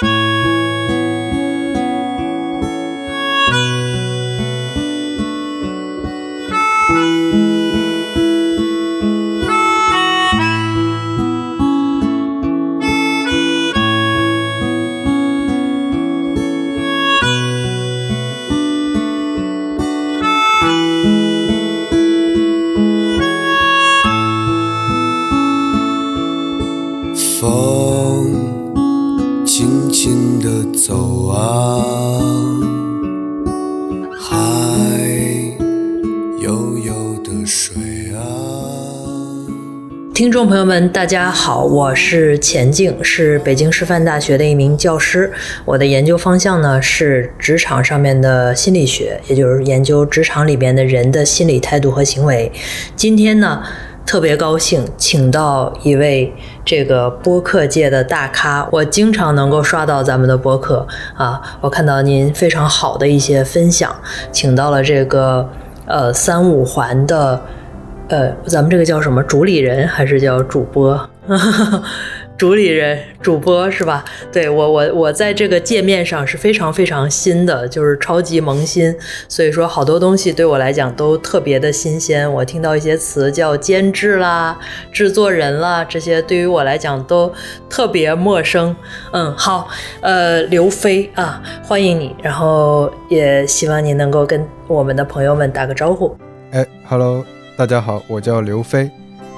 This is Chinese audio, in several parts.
听观众朋友们，大家好，我是钱静，是北京师范大学的一名教师。我的研究方向呢是职场上面的心理学，也就是研究职场里边的人的心理态度和行为。今天呢，特别高兴，请到一位这个播客界的大咖，我经常能够刷到咱们的播客啊，我看到您非常好的一些分享，请到了这个呃三五环的。呃，咱们这个叫什么主理人还是叫主播？主理人、主播是吧？对我，我我在这个界面上是非常非常新的，就是超级萌新，所以说好多东西对我来讲都特别的新鲜。我听到一些词叫监制啦、制作人啦，这些对于我来讲都特别陌生。嗯，好，呃，刘飞啊，欢迎你，然后也希望你能够跟我们的朋友们打个招呼。哎，Hello。大家好，我叫刘飞，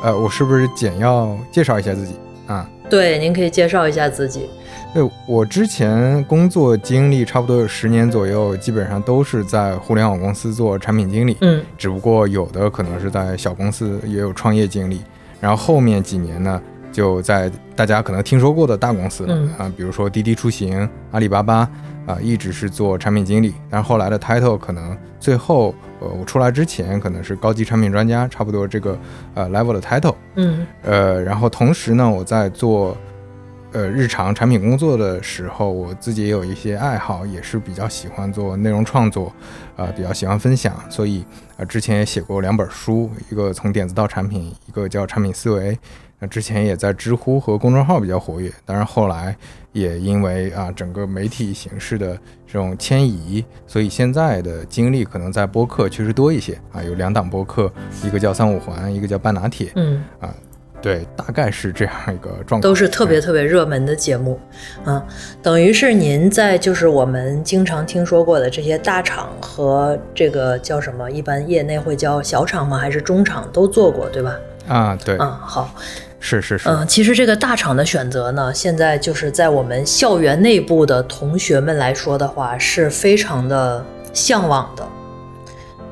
呃，我是不是简要介绍一下自己啊？对，您可以介绍一下自己。对我之前工作经历差不多有十年左右，基本上都是在互联网公司做产品经理，嗯，只不过有的可能是在小公司，也有创业经历。然后后面几年呢，就在大家可能听说过的大公司啊，比如说滴滴出行、阿里巴巴啊，一直是做产品经理。但是后来的 title 可能最后。呃，我出来之前可能是高级产品专家，差不多这个呃 level 的 title，嗯，呃，然后同时呢，我在做呃日常产品工作的时候，我自己也有一些爱好，也是比较喜欢做内容创作，啊，比较喜欢分享，所以呃之前也写过两本书，一个从点子到产品，一个叫产品思维。那之前也在知乎和公众号比较活跃，当然后来也因为啊整个媒体形式的这种迁移，所以现在的精力可能在播客确实多一些啊，有两档播客，一个叫三五环，一个叫半拿铁，嗯啊，对，大概是这样一个状况，都是特别特别热门的节目，啊，等于是您在就是我们经常听说过的这些大厂和这个叫什么，一般业内会叫小厂吗？还是中厂都做过，对吧？啊，对，嗯，好。是是是，嗯，其实这个大厂的选择呢，现在就是在我们校园内部的同学们来说的话，是非常的向往的。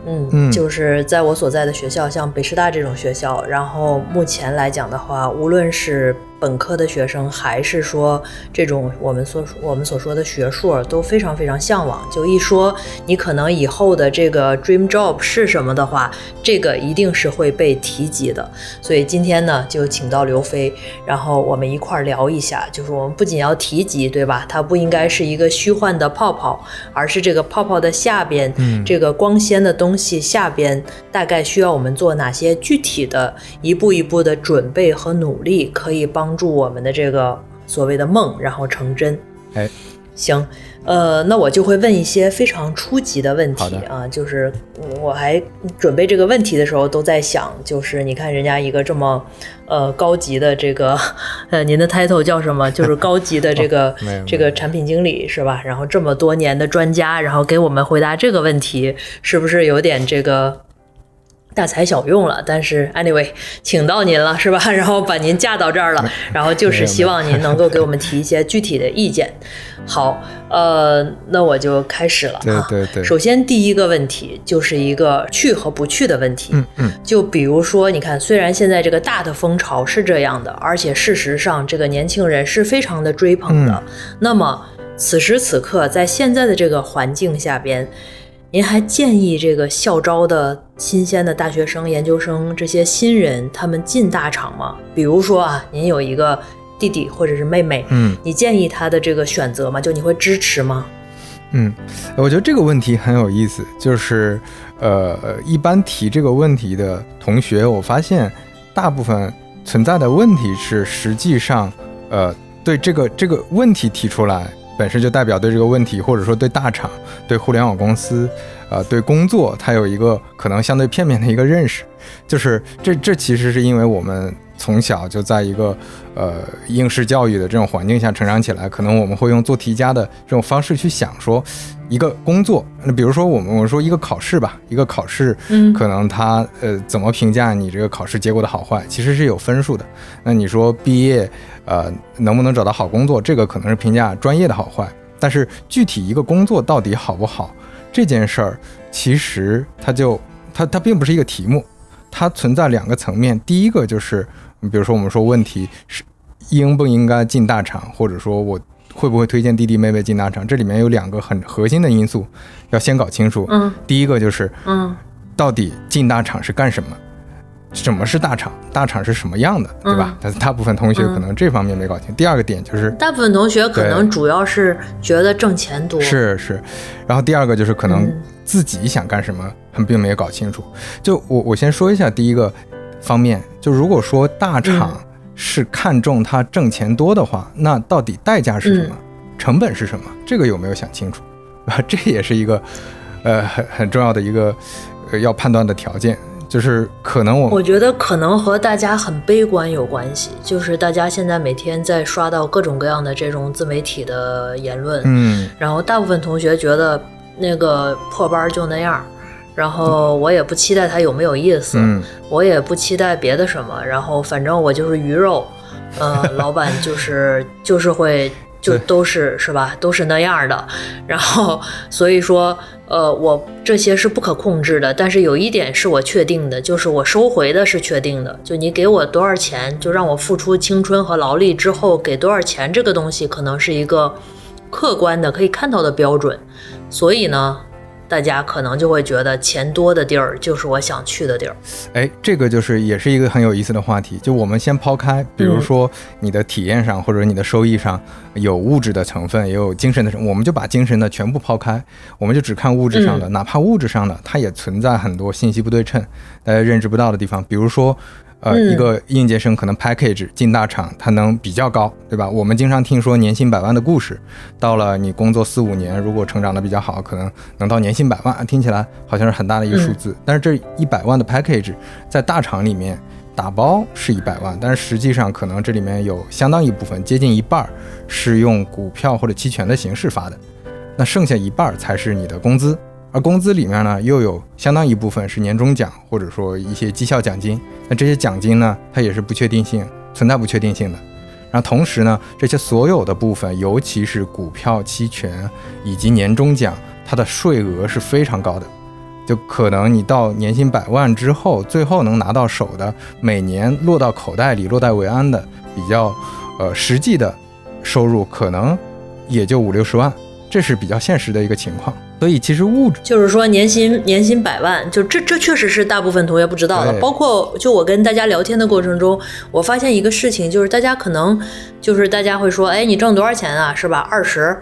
嗯，就是在我所在的学校，像北师大这种学校，然后目前来讲的话，无论是本科的学生，还是说这种我们所我们所说的学硕，都非常非常向往。就一说你可能以后的这个 dream job 是什么的话，这个一定是会被提及的。所以今天呢，就请到刘飞，然后我们一块儿聊一下。就是我们不仅要提及，对吧？它不应该是一个虚幻的泡泡，而是这个泡泡的下边，嗯这个光鲜的东西下边，大概需要我们做哪些具体的一步一步的准备和努力，可以帮。帮助我们的这个所谓的梦，然后成真。哎，行，呃，那我就会问一些非常初级的问题啊，就是我还准备这个问题的时候都在想，就是你看人家一个这么呃高级的这个呃，您的 title 叫什么？就是高级的这个 这个产品经理是吧？然后这么多年的专家，然后给我们回答这个问题，是不是有点这个？大材小用了，但是 anyway，请到您了是吧？然后把您架到这儿了，然后就是希望您能够给我们提一些具体的意见。好，呃，那我就开始了啊。对对对。首先第一个问题就是一个去和不去的问题。嗯嗯。就比如说，你看，虽然现在这个大的风潮是这样的，而且事实上这个年轻人是非常的追捧的。那么此时此刻，在现在的这个环境下边。您还建议这个校招的新鲜的大学生、研究生这些新人，他们进大厂吗？比如说啊，您有一个弟弟或者是妹妹，嗯，你建议他的这个选择吗？就你会支持吗？嗯，我觉得这个问题很有意思，就是呃，一般提这个问题的同学，我发现大部分存在的问题是，实际上，呃，对这个这个问题提出来，本身就代表对这个问题，或者说对大厂、对互联网公司，呃，对工作，它有一个可能相对片面的一个认识。就是这这其实是因为我们从小就在一个呃应试教育的这种环境下成长起来，可能我们会用做题家的这种方式去想说。一个工作，那比如说我们我说一个考试吧，一个考试，嗯可能它呃怎么评价你这个考试结果的好坏，其实是有分数的。那你说毕业，呃能不能找到好工作，这个可能是评价专业的好坏，但是具体一个工作到底好不好这件事儿，其实它就它它并不是一个题目，它存在两个层面。第一个就是，比如说我们说问题是应不应该进大厂，或者说我。会不会推荐弟弟妹妹进大厂？这里面有两个很核心的因素，要先搞清楚。嗯第一个就是嗯到底进大厂是干什么？什么是大厂？大厂是什么样的，对吧？但是大部分同学可能这方面没搞清。第二个点就是大部分同学可能主要是觉得挣钱多，是是，然后第二个就是可能嗯自己想干什么，他们并没有搞清楚。就我我先说一下第一个方面，就如果说大厂嗯是看重它挣钱多的话，那到底代价是什么？成本是什么？这个有没有想清楚？啊，这也是一个呃很很重要的一个呃要判断的条件。就是可能我我觉得可能和大家很悲观有关系，就是大家现在每天在刷到各种各样的这种自媒体的言论，嗯然后大部分同学觉得那个破班儿就那样，然后我也不期待它有没有意思，嗯。我也不期待别的什么，然后反正我就是鱼肉，呃，老板就是就是会就都是是吧，都是那样的，然后所以说，呃，我这些是不可控制的，但是有一点是我确定的，就是我收回的是确定的，就你给我多少钱，就让我付出青春和劳力之后给多少钱，这个东西可能是一个客观的可以看到的标准，所以呢。大家可能就会觉得钱多的地儿就是我想去的地儿。哎，这个就是也是一个很有意思的话题。就我们先抛开，比如说你的体验上或者你的收益上有物质的成分，也有精神的成分，我们就把精神的全部抛开，我们就只看物质上的。哪怕物质上的，它也存在很多信息不对称，大家认知不到的地方。比如说，呃，嗯一个应届生可能 package 进大厂，它能比较高，对吧？我们经常听说年薪百万的故事，到了你工作四五年，如果成长的比较好，可能能到年薪百万，啊听起来好像是很大的一个数字。但是这一百万的 package 在大厂里面打包是一百万，但是实际上可能这里面有相当一部分，接近一半儿是用股票或者期权的形式发的，那剩下一半儿才是你的工资。而工资里面呢，又有相当一部分是年终奖，或者说一些绩效奖金。那这些奖金呢，它也是不确定性，存在不确定性的。然后同时呢，这些所有的部分，尤其是股票、期权以及年终奖，它的税额是非常高的。就可能你到年薪百万之后，最后能拿到手的，每年落到口袋里、落袋为安的比较呃实际的收入，可能也就五六十万，这是比较现实的一个情况。所以其实物质就是说年薪年薪百万，就这这确实是大部分同学不知道的。包括就我跟大家聊天的过程中，我发现一个事情，就是大家可能就是大家会说，哎，你挣多少钱啊？是吧？二十，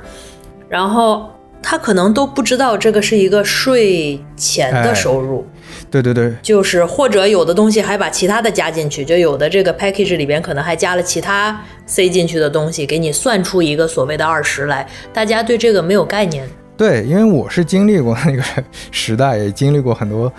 然后他可能都不知道这个是一个税前的哎收入。对对对，就是或者有的东西还把其他的加进去，就有的这个 package 里边可能还加了其他塞进去的东西，给你算出一个所谓的二十来。大家对这个没有概念。对，因为我是经历过那个时代，也经历过很多，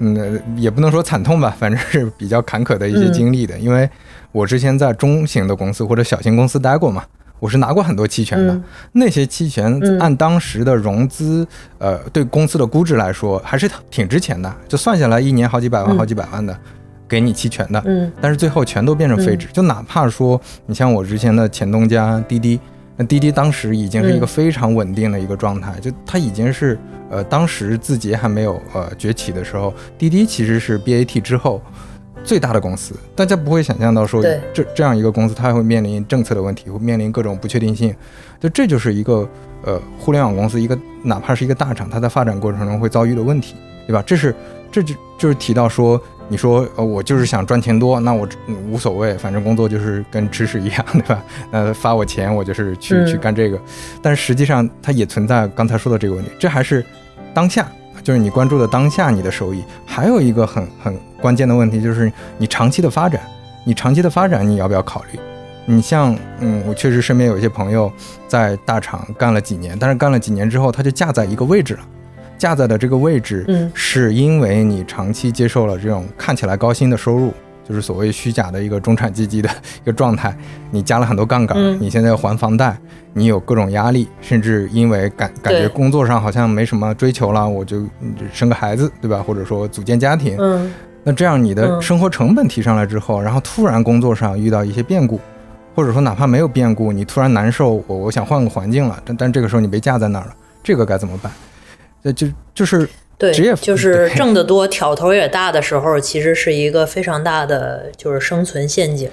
嗯，也不能说惨痛吧，反正是比较坎坷的一些经历的。因为我之前在中型的公司或者小型公司待过嘛，我是拿过很多期权的。嗯那些期权嗯按当时的融资，呃，对公司的估值来说还是挺值钱的，就算下来一年好几百万、嗯好几百万的，给你期权的。嗯但是最后全都变成废纸。就哪怕说你像我之前的前东家滴滴，那滴滴当时已经是一个嗯非常稳定的一个状态，就它已经是呃当时字节还没有呃崛起的时候，滴滴其实是 BAT 之后。最大的公司，大家不会想象到说这这样一个公司，它会面临政策的问题，会面临各种不确定性，就这就是一个呃互联网公司一个哪怕是一个大厂，它在发展过程中会遭遇的问题，对吧？这是这就就是提到说，你说呃我就是想赚钱多，那我嗯无所谓，反正工作就是跟吃屎一样，对吧？呃发我钱我就是去、嗯去干这个，但是实际上它也存在刚才说的这个问题，这还是当下。就是你关注的当下你的收益，还有一个很很关键的问题就是你长期的发展，你长期的发展你要不要考虑？你像，嗯，我确实身边有一些朋友在大厂干了几年，但是干了几年之后，他就架在一个位置了。架在的这个位置，嗯，是因为你长期接受了这种看起来高薪的收入，就是所谓虚假的一个中产阶级的一个状态。你加了很多杠杆，嗯你现在要还房贷，你有各种压力，甚至因为感感觉工作上好像没什么追求了，我就嗯生个孩子，对吧？或者说组建家庭，嗯那这样你的嗯生活成本提上来之后，然后突然工作上遇到一些变故，或者说哪怕没有变故，你突然难受，我我想换个环境了，但但这个时候你被架在那儿了，这个该怎么办？这就就是对职业，就是挣得多、挑头也大的时候，其实是一个非常大的就是生存陷阱。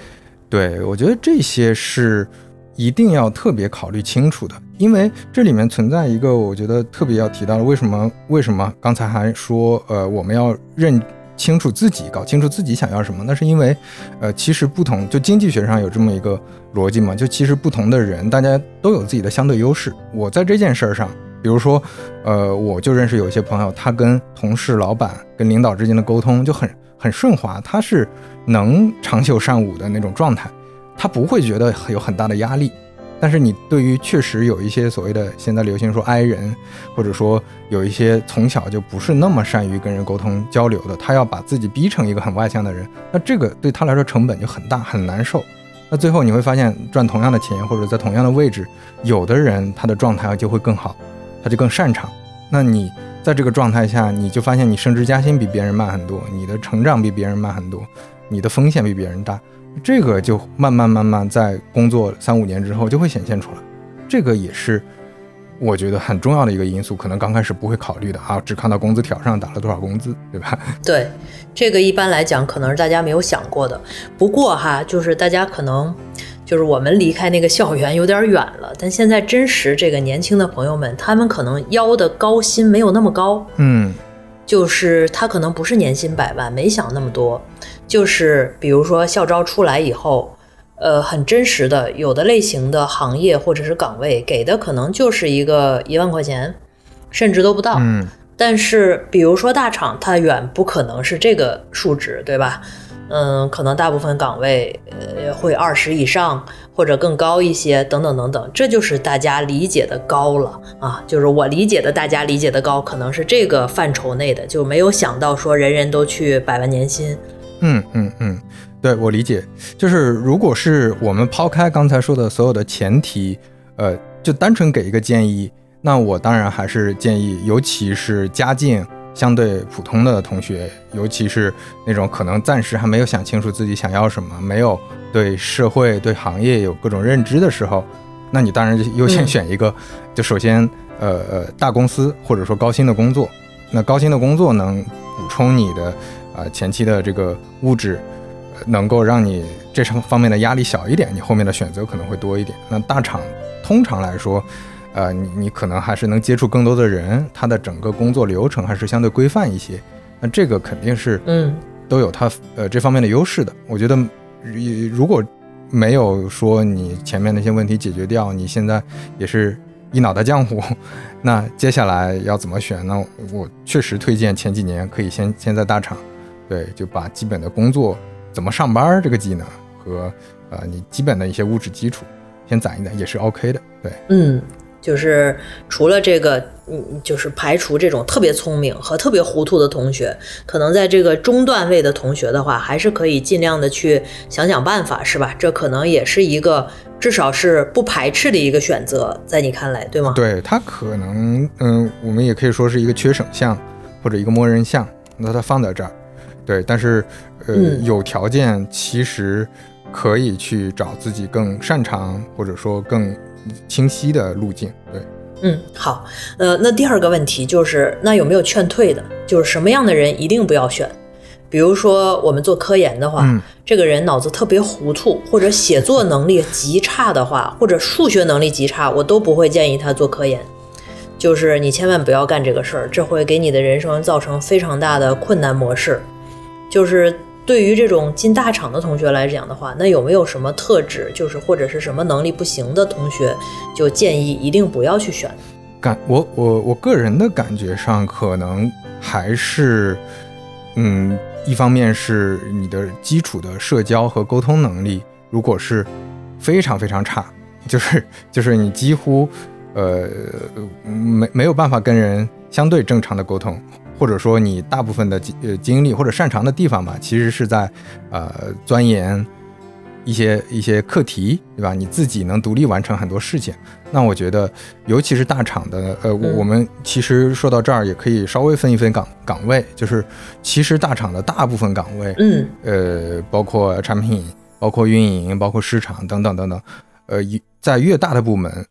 对，我觉得这些是一定要特别考虑清楚的，因为这里面存在一个我觉得特别要提到的，为什么为什么刚才还说呃我们要认清楚自己，搞清楚自己想要什么？那是因为呃其实不同，就经济学上有这么一个逻辑嘛，就其实不同的人大家都有自己的相对优势。我在这件事儿上。比如说，呃，我就认识有一些朋友，他跟同事、老板、跟领导之间的沟通就很很顺滑，他是能长袖善舞的那种状态，他不会觉得有很大的压力。但是你对于确实有一些所谓的现在流行说 I 人，或者说有一些从小就不是那么善于跟人沟通交流的，他要把自己逼成一个很外向的人，那这个对他来说成本就很大，很难受。那最后你会发现，赚同样的钱或者在同样的位置，有的人他的状态就会更好。他就更擅长。那你在这个状态下，你就发现你升职加薪比别人慢很多，你的成长比别人慢很多，你的风险比别人大。这个就慢慢慢慢在工作三五年之后就会显现出来。这个也是我觉得很重要的一个因素，可能刚开始不会考虑的啊，只看到工资条上打了多少工资，对吧？对，这个一般来讲可能是大家没有想过的。不过哈，就是大家可能就是我们离开那个校园有点远了，但现在真实这个年轻的朋友们，他们可能要的高薪没有那么高，嗯就是他可能不是年薪百万，没想那么多，就是比如说校招出来以后。呃，很真实的，有的类型的行业或者是岗位给的可能就是一个一万块钱，甚至都不到。嗯但是，比如说大厂，它远不可能是这个数值，对吧？嗯，可能大部分岗位呃会二十以上或者更高一些，等等等等，这就是大家理解的高了啊。就是我理解的，大家理解的高，可能是这个范畴内的，就没有想到说人人都去百万年薪。嗯嗯嗯，对我理解，就是如果是我们抛开刚才说的所有的前提，呃，就单纯给一个建议，那我当然还是建议，尤其是家境相对普通的同学，尤其是那种可能暂时还没有想清楚自己想要什么，没有对社会、对行业有各种认知的时候，那你当然就优先嗯选一个，就首先呃呃大公司或者说高薪的工作，那高薪的工作能补充你的啊、前期的这个物质，呃能够让你这方方面的压力小一点，你后面的选择可能会多一点。那大厂通常来说，呃，你你可能还是能接触更多的人，他的整个工作流程还是相对规范一些。那这个肯定是嗯都有它呃这方面的优势的。我觉得，如如果没有说你前面那些问题解决掉，你现在也是一脑袋浆糊，那接下来要怎么选呢？我确实推荐前几年可以先先在大厂，对，就把基本的工作怎么上班这个技能和呃你基本的一些物质基础先攒一攒，也是 OK 的。对，嗯，就是除了这个，嗯，就是排除这种特别聪明和特别糊涂的同学，可能在这个中段位的同学的话，还是可以尽量的去想想办法，是吧？这可能也是一个至少是不排斥的一个选择，在你看来，对吗？对，它可能嗯，我们也可以说是一个缺省项或者一个默认项，那它放在这儿。对，但是呃，嗯有条件其实可以去找自己更擅长或者说更清晰的路径。对，嗯，好，呃，那第二个问题就是，那有没有劝退的？就是什么样的人一定不要选？比如说我们做科研的话，嗯这个人脑子特别糊涂，或者写作能力极差的话，或者数学能力极差，我都不会建议他做科研。就是你千万不要干这个事儿，这会给你的人生造成非常大的困难模式。就是对于这种进大厂的同学来讲的话，那有没有什么特质，就是或者是什么能力不行的同学，就建议一定不要去选？感我我我个人的感觉上，可能还是嗯，一方面是你的基础的社交和沟通能力，如果是非常非常差，就是就是你几乎呃没没有办法跟人相对正常的沟通，或者说你大部分的呃经历或者擅长的地方吧，其实是在呃钻研一些一些课题，对吧？你自己能独立完成很多事情。那我觉得，尤其是大厂的，呃，我们其实说到这儿也可以稍微分一分岗岗位，就是其实大厂的大部分岗位，嗯，呃，包括产品、包括运营、包括市场等等等等，呃，一在越大的部门，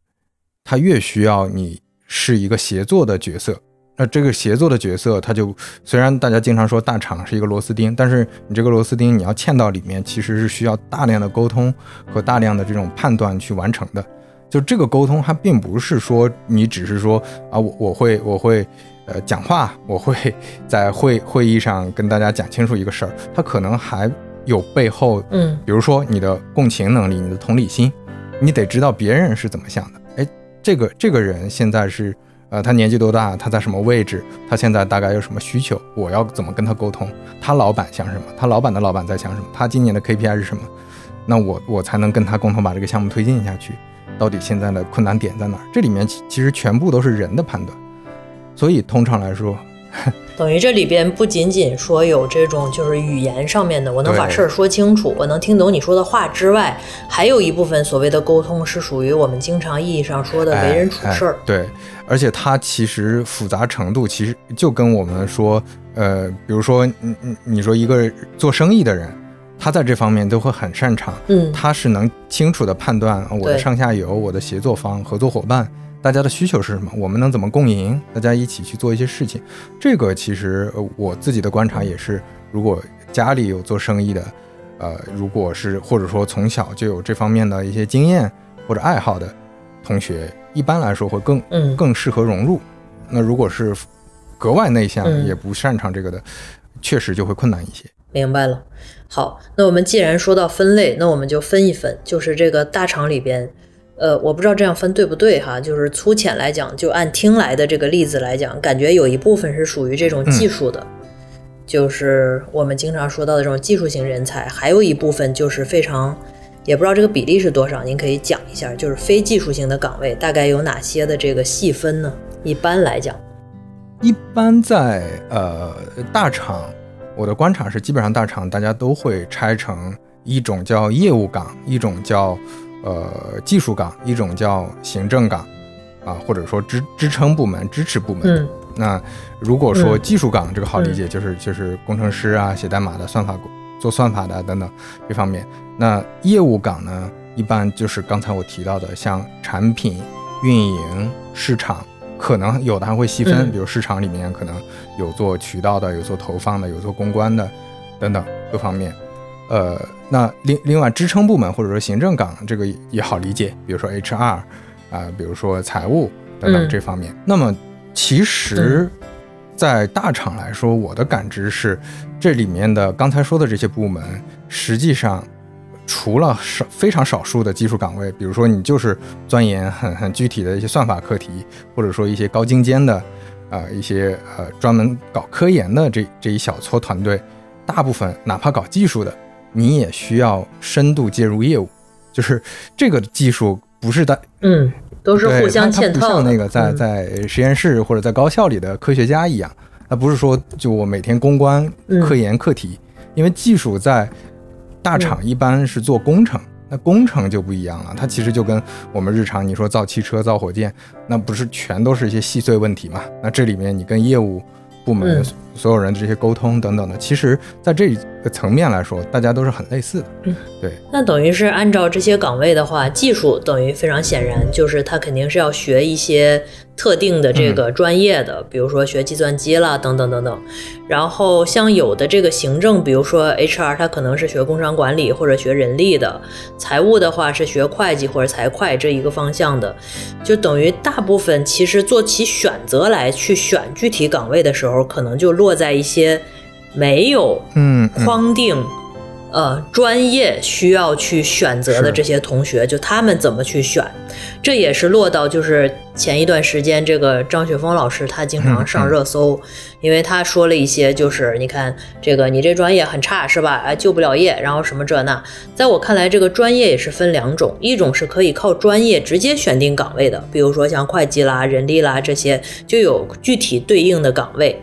它越需要你是一个协作的角色。那这个协作的角色，他就虽然大家经常说大厂是一个螺丝钉，但是你这个螺丝钉你要嵌到里面，其实是需要大量的沟通和大量的这种判断去完成的。就这个沟通，它并不是说你只是说啊，我我会我会呃讲话，我会在会会议上跟大家讲清楚一个事儿，它可能还有背后，嗯，比如说你的共情能力，你的同理心，你得知道别人是怎么想的。哎，这个这个人现在是呃，他年纪多大？他在什么位置？他现在大概有什么需求？我要怎么跟他沟通？他老板想什么？他老板的老板在想什么？他今年的 KPI 是什么？那我我才能跟他共同把这个项目推进下去。到底现在的困难点在哪儿？这里面其其实全部都是人的判断，所以通常来说，等于这里边不仅仅说有这种就是语言上面的，我能把事儿说清楚，我能听懂你说的话之外，还有一部分所谓的沟通是属于我们经常意义上说的为人处事儿。对，而且它其实复杂程度其实就跟我们说，呃，比如说，你你你说一个做生意的人。他在这方面都会很擅长，嗯，他是能清楚的判断我的上下游、我的协作方、合作伙伴，大家的需求是什么，我们能怎么共赢，大家一起去做一些事情。这个其实我自己的观察也是，如果家里有做生意的，呃，如果是或者说从小就有这方面的一些经验或者爱好的同学，一般来说会更嗯更适合融入。那如果是格外内向也不擅长这个的，确实就会困难一些。明白了，好，那我们既然说到分类，那我们就分一分，就是这个大厂里边，呃，我不知道这样分对不对哈，就是粗浅来讲，就按听来的这个例子来讲，感觉有一部分是属于这种技术的，就是我们经常说到的这种技术型人才，还有一部分就是非常，也不知道这个比例是多少，您可以讲一下，就是非技术型的岗位大概有哪些的这个细分呢？一般来讲，一般在呃大厂。我的观察是，基本上大厂大家都会拆成一种叫业务岗，一种叫呃技术岗，一种叫行政岗，啊，或者说支支撑部门、支持部门。嗯。那如果说技术岗这个好理解，就是就是工程师啊、写代码的、算法做算法的等等这方面。那业务岗呢，一般就是刚才我提到的，像产品运营、市场。可能有的还会细分，比如市场里面可能有做渠道的，有做投放的，有做公关的，等等各方面。呃，那另另外支撑部门或者说行政岗这个也好理解，比如说 HR 啊，比如说财务等等这方面。那么其实，在大厂来说，我的感知是，这里面的刚才说的这些部门，实际上。除了少非常少数的技术岗位，比如说你就是钻研很很具体的一些算法课题，或者说一些高精尖的，呃一些呃专门搞科研的这这一小撮团队，大部分哪怕搞技术的，你也需要深度介入业务，就是这个技术不是的，嗯，都是互相嵌套像那个在在实验室或者在高校里的科学家一样，那不是说就我每天攻关科研课题，因为技术在。大厂一般是做工程，那工程就不一样了。它其实就跟我们日常你说造汽车、造火箭，那不是全都是一些细碎问题嘛？那这里面你跟业务部门所有人的这些沟通等等的，其实在这个层面来说，大家都是很类似的。嗯，对。那等于是按照这些岗位的话，技术等于非常显然就是他肯定是要学一些。特定的这个专业的，比如说学计算机啦，等等等等。然后像有的这个行政，比如说 HR，他可能是学工商管理或者学人力的；财务的话是学会计或者财会这一个方向的。就等于大部分其实做起选择来去选具体岗位的时候，可能就落在一些没有嗯框定呃专业需要去选择的这些同学，就他们怎么去选，这也是落到就是前一段时间这个张雪峰老师他经常上热搜，因为他说了一些就是你看这个你这专业很差是吧？哎，就不了业，然后什么这那，在我看来，这个专业也是分两种，一种是可以靠专业直接选定岗位的，比如说像会计啦、人力啦这些，就有具体对应的岗位。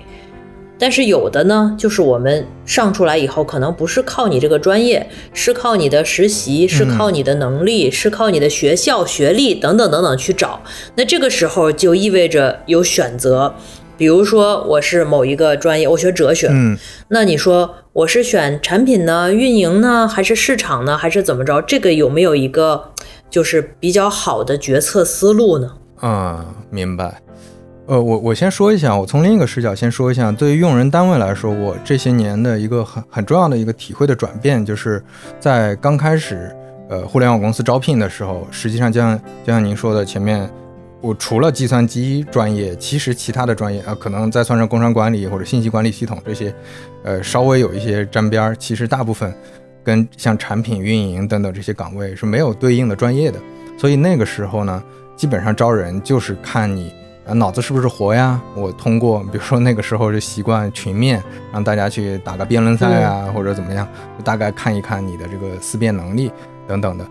但是有的呢，就是我们上出来以后，可能不是靠你这个专业，是靠你的实习，是靠你的能力，是靠你的学校学历等等等等去找。那这个时候就意味着有选择，比如说我是某一个专业，我学哲学，嗯，那你说我是选产品呢、运营呢，还是市场呢，还是怎么着？这个有没有一个就是比较好的决策思路呢？啊、明白。呃，我我先说一下，我从另一个视角先说一下，对于用人单位来说，我这些年的一个很很重要的一个体会的转变，就是在刚开始呃互联网公司招聘的时候，实际上就像就像您说的，前面我除了计算机专业，其实其他的专业啊、可能再算上工商管理或者信息管理系统这些，呃，稍微有一些沾边儿，其实大部分跟像产品运营等等这些岗位是没有对应的专业的，所以那个时候呢，基本上招人就是看你。啊，脑子是不是活呀？我通过，比如说那个时候就习惯群面，让大家去打个辩论赛啊，或者怎么样，就大概看一看你的这个思辨能力等等的。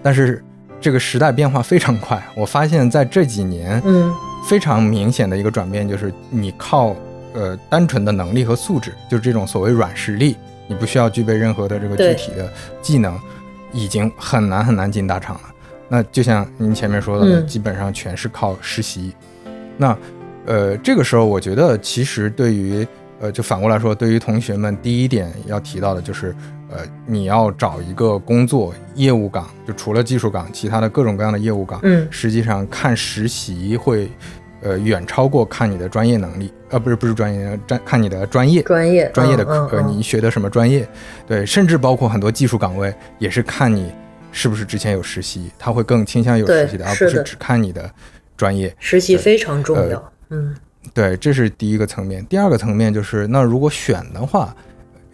但是这个时代变化非常快，我发现在这几年，嗯非常明显的一个转变就是，你靠呃单纯的能力和素质，就是这种所谓软实力，你不需要具备任何的这个具体的技能，已经很难很难进大厂了。那就像您前面说的，嗯基本上全是靠实习。那呃，这个时候我觉得其实对于呃，就反过来说，对于同学们，第一点要提到的就是，呃，你要找一个工作业务岗，就除了技术岗，其他的各种各样的业务岗，嗯实际上看实习会，呃，远超过看你的专业能力，呃，不是不是专业，专看你的专业，专业专业的呃，嗯嗯嗯。你学的什么专业，对，甚至包括很多技术岗位也是看你是不是之前有实习，他会更倾向有实习的，而不是只看你的专业。实习非常重呃要。嗯对，这是第一个层面。第二个层面就是，那如果选的话，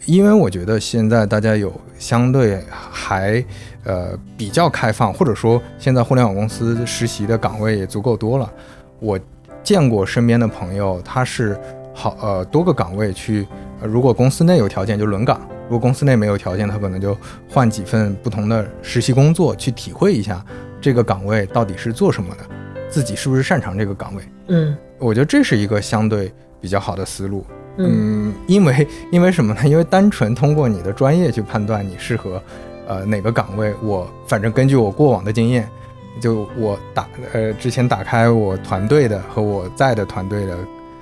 因为我觉得现在大家有相对还呃比较开放，或者说现在互联网公司实习的岗位也足够多了。我见过身边的朋友，他是好呃多个岗位去，呃如果公司内有条件就轮岗，如果公司内没有条件，他可能就换几份不同的实习工作，去体会一下这个岗位到底是做什么的，自己是不是擅长这个岗位。嗯我觉得这是一个相对比较好的思路。嗯嗯，因为因为什么呢？因为单纯通过你的专业去判断你适合呃哪个岗位，我反正根据我过往的经验，就我打呃之前打开我团队的和我在的团队的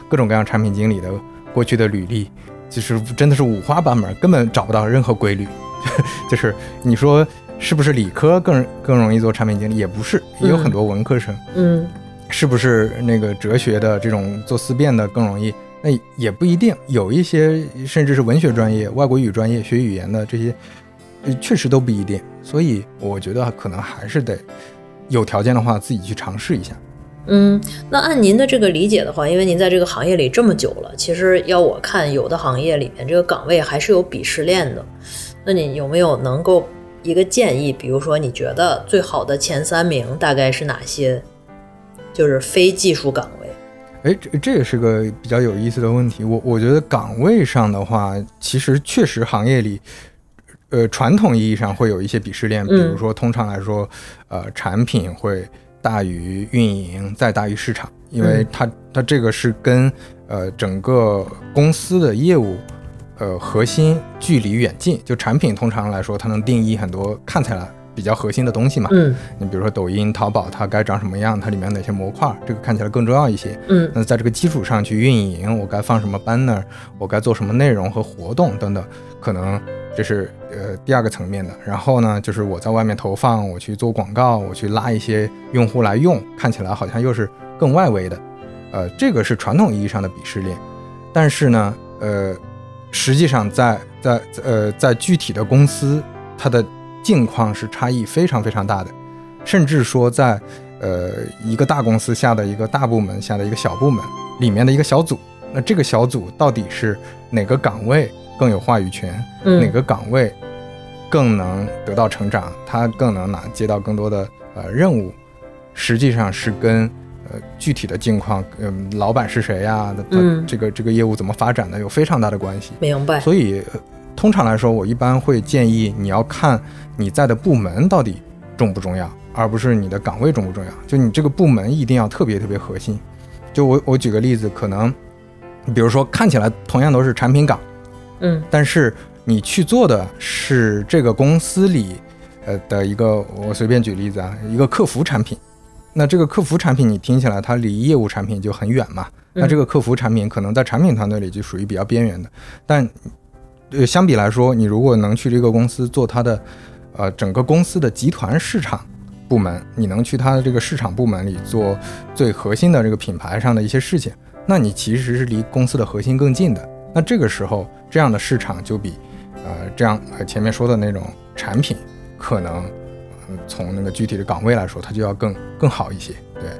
各种各样产品经理的过去的履历，其实真的是五花八门，根本找不到任何规律。就是你说是不是理科更更容易做产品经理？也不是，也有很多文科生。嗯是不是那个哲学的这种做思辨的更容易？那也不一定，有一些甚至是文学专业、外国语专业学语言的这些，呃确实都不一定。所以我觉得可能还是得有条件的话自己去尝试一下。嗯，那按您的这个理解的话，因为您在这个行业里这么久了，其实要我看，有的行业里面这个岗位还是有鄙视链的。那你有没有能够一个建议？比如说，你觉得最好的前三名大概是哪些？就是非技术岗位。哎，这这也是个比较有意思的问题。我我觉得岗位上的话，其实确实行业里，呃，传统意义上会有一些鄙视链，比如说通常来说，呃，产品会大于运营，再大于市场，因为它它这个是跟呃整个公司的业务。呃，核心距离远近，就产品通常来说，它能定义很多看起来比较核心的东西嘛。嗯你比如说抖音、淘宝，它该长什么样，它里面哪些模块，这个看起来更重要一些。嗯那在这个基础上去运营，我该放什么 banner，我该做什么内容和活动等等，可能这是呃第二个层面的。然后呢，就是我在外面投放，我去做广告，我去拉一些用户来用，看起来好像又是更外围的。呃，这个是传统意义上的鄙视链。但是呢，呃，实际上在在呃在具体的公司，它的境况是差异非常非常大的，甚至说在呃一个大公司下的一个大部门下的一个小部门里面的一个小组，那这个小组到底是哪个岗位更有话语权，嗯。哪个岗位更能得到成长，他更能拿接到更多的呃任务，实际上是跟呃具体的境况，嗯，老板是谁呀？他嗯这个这个业务怎么发展的有非常大的关系。明白。所以，呃通常来说，我一般会建议你要看你在的部门到底重不重要，而不是你的岗位重不重要。就你这个部门一定要特别特别核心。就我我举个例子，可能比如说看起来同样都是产品岗，嗯但是你去做的是这个公司里呃的一个，我随便举例子啊，一个客服产品。那这个客服产品你听起来它离业务产品就很远嘛？那这个客服产品可能在产品团队里就属于比较边缘的，但呃相比来说，你如果能去这个公司做它的呃整个公司的集团市场部门，你能去它的这个市场部门里做最核心的这个品牌上的一些事情，那你其实是离公司的核心更近的。那这个时候，这样的市场就比呃这样呃前面说的那种产品，可能嗯从那个具体的岗位来说，它就要更更好一些。对，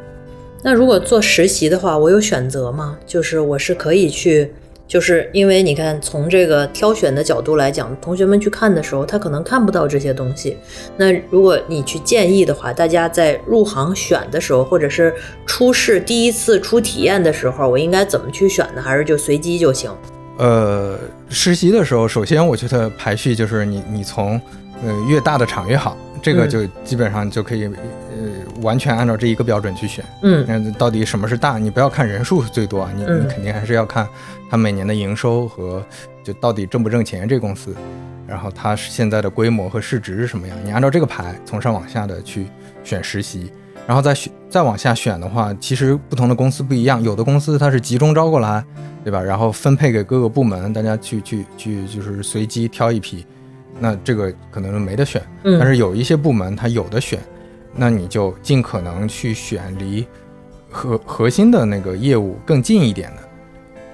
那如果做实习的话，我有选择吗？就是我是可以去，就是因为你看，从这个挑选的角度来讲，同学们去看的时候，他可能看不到这些东西。那如果你去建议的话，大家在入行选的时候，或者是初试第一次出体验的时候，我应该怎么去选呢？还是就随机就行？呃，实习的时候，首先我觉得排序就是你你从呃越大的厂越好，这个嗯就基本上就可以呃完全按照这一个标准去选。嗯那到底什么是大？你不要看人数最多啊，你嗯你肯定还是要看它每年的营收和就到底挣不挣钱这个公司，然后它现在的规模和市值是什么样。你按照这个排从上往下的去选实习，然后再选再往下选的话，其实不同的公司不一样，有的公司它是集中招过来，对吧？然后分配给各个部门，大家去去去就是随机挑一批，那这个可能没得选。嗯，但是有一些部门它有的选，那你就尽可能去选离核核心的那个业务更近一点的，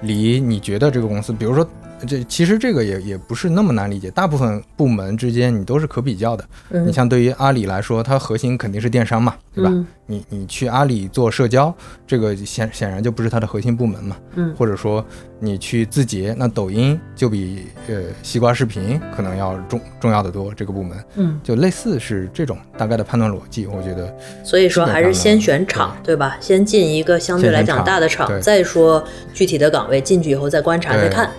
离你觉得这个公司，比如说这其实这个也也不是那么难理解，大部分部门之间你都是可比较的。嗯你像对于阿里来说，它核心肯定是电商嘛，对吧？嗯你你去阿里做社交，这个显显然就不是它的核心部门嘛。嗯或者说你去字节，那抖音就比呃西瓜视频可能要重重要的多，这个部门。嗯，就类似是这种大概的判断逻辑，我觉得所以说还是先选厂，对吧？先进一个相对来讲大的厂，厂再说具体的岗位，进去以后再观察再看。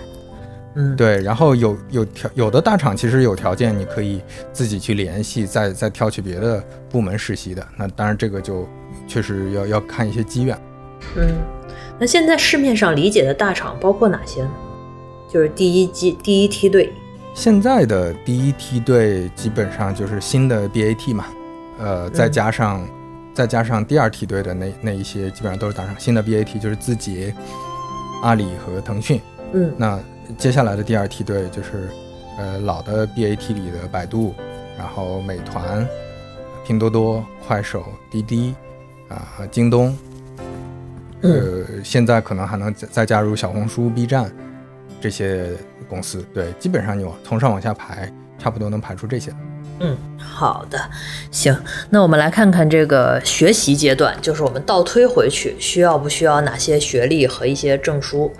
嗯，对。然后有有条有的大厂其实有条件，你可以自己去联系，再再挑去别的部门实习的。那当然这个就确实要要看一些机缘。嗯，那现在市面上理解的大厂包括哪些呢？就是第一季第一梯队，现在的第一梯队基本上就是新的 BAT 嘛，呃，再加上、再加上第二梯队的那那一些，基本上都是大厂。新的 BAT 就是字节、阿里和腾讯。嗯那接下来的第二梯队就是，呃，老的 BAT 里的百度，然后美团、拼多多、快手、滴滴啊、京东，嗯呃，现在可能还能再再加入小红书、B 站这些公司。对，基本上你往从上往下排，差不多能排出这些。嗯，好的，行，那我们来看看这个学习阶段，就是我们倒推回去，需要不需要哪些学历和一些证书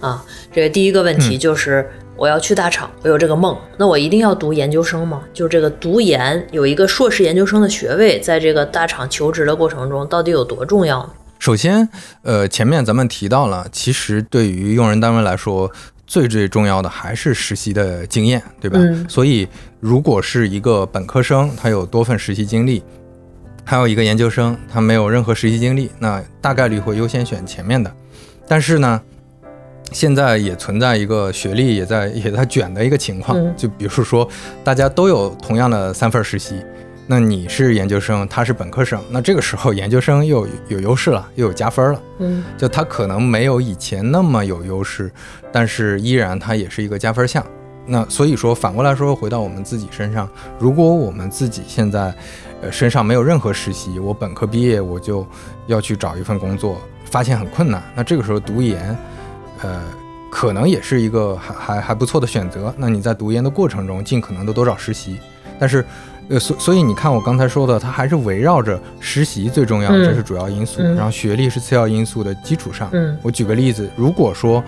啊？这个第一个问题就是。我要去大厂，我有这个梦，那我一定要读研究生吗？就是这个读研有一个硕士研究生的学位，在这个大厂求职的过程中，到底有多重要呢？首先，呃，前面咱们提到了，其实对于用人单位来说，最最重要的还是实习的经验，对吧？嗯所以，如果是一个本科生，他有多份实习经历，还有一个研究生，他没有任何实习经历，那大概率会优先选前面的。但是呢，现在也存在一个学历也在也在卷的一个情况，嗯就比如说大家都有同样的三份实习，那你是研究生，他是本科生，那这个时候 研究生又有有优势了，又有加分了。嗯就他可能没有以前那么有优势，但是依然他也是一个加分项。那所以说，反过来说，回到我们自己身上，如果我们自己现在，呃，身上没有任何实习，我本科毕业我就要去找一份工作，发现很困难，那这个时候读研，呃，可能也是一个还还还不错的选择。那你在读研的过程中，尽可能的多找实习，但是。呃，所所以你看，我刚才说的，它还是围绕着实习最重要，嗯这是主要因素，嗯然后学历是次要因素的基础上，嗯我举个例子，如果说，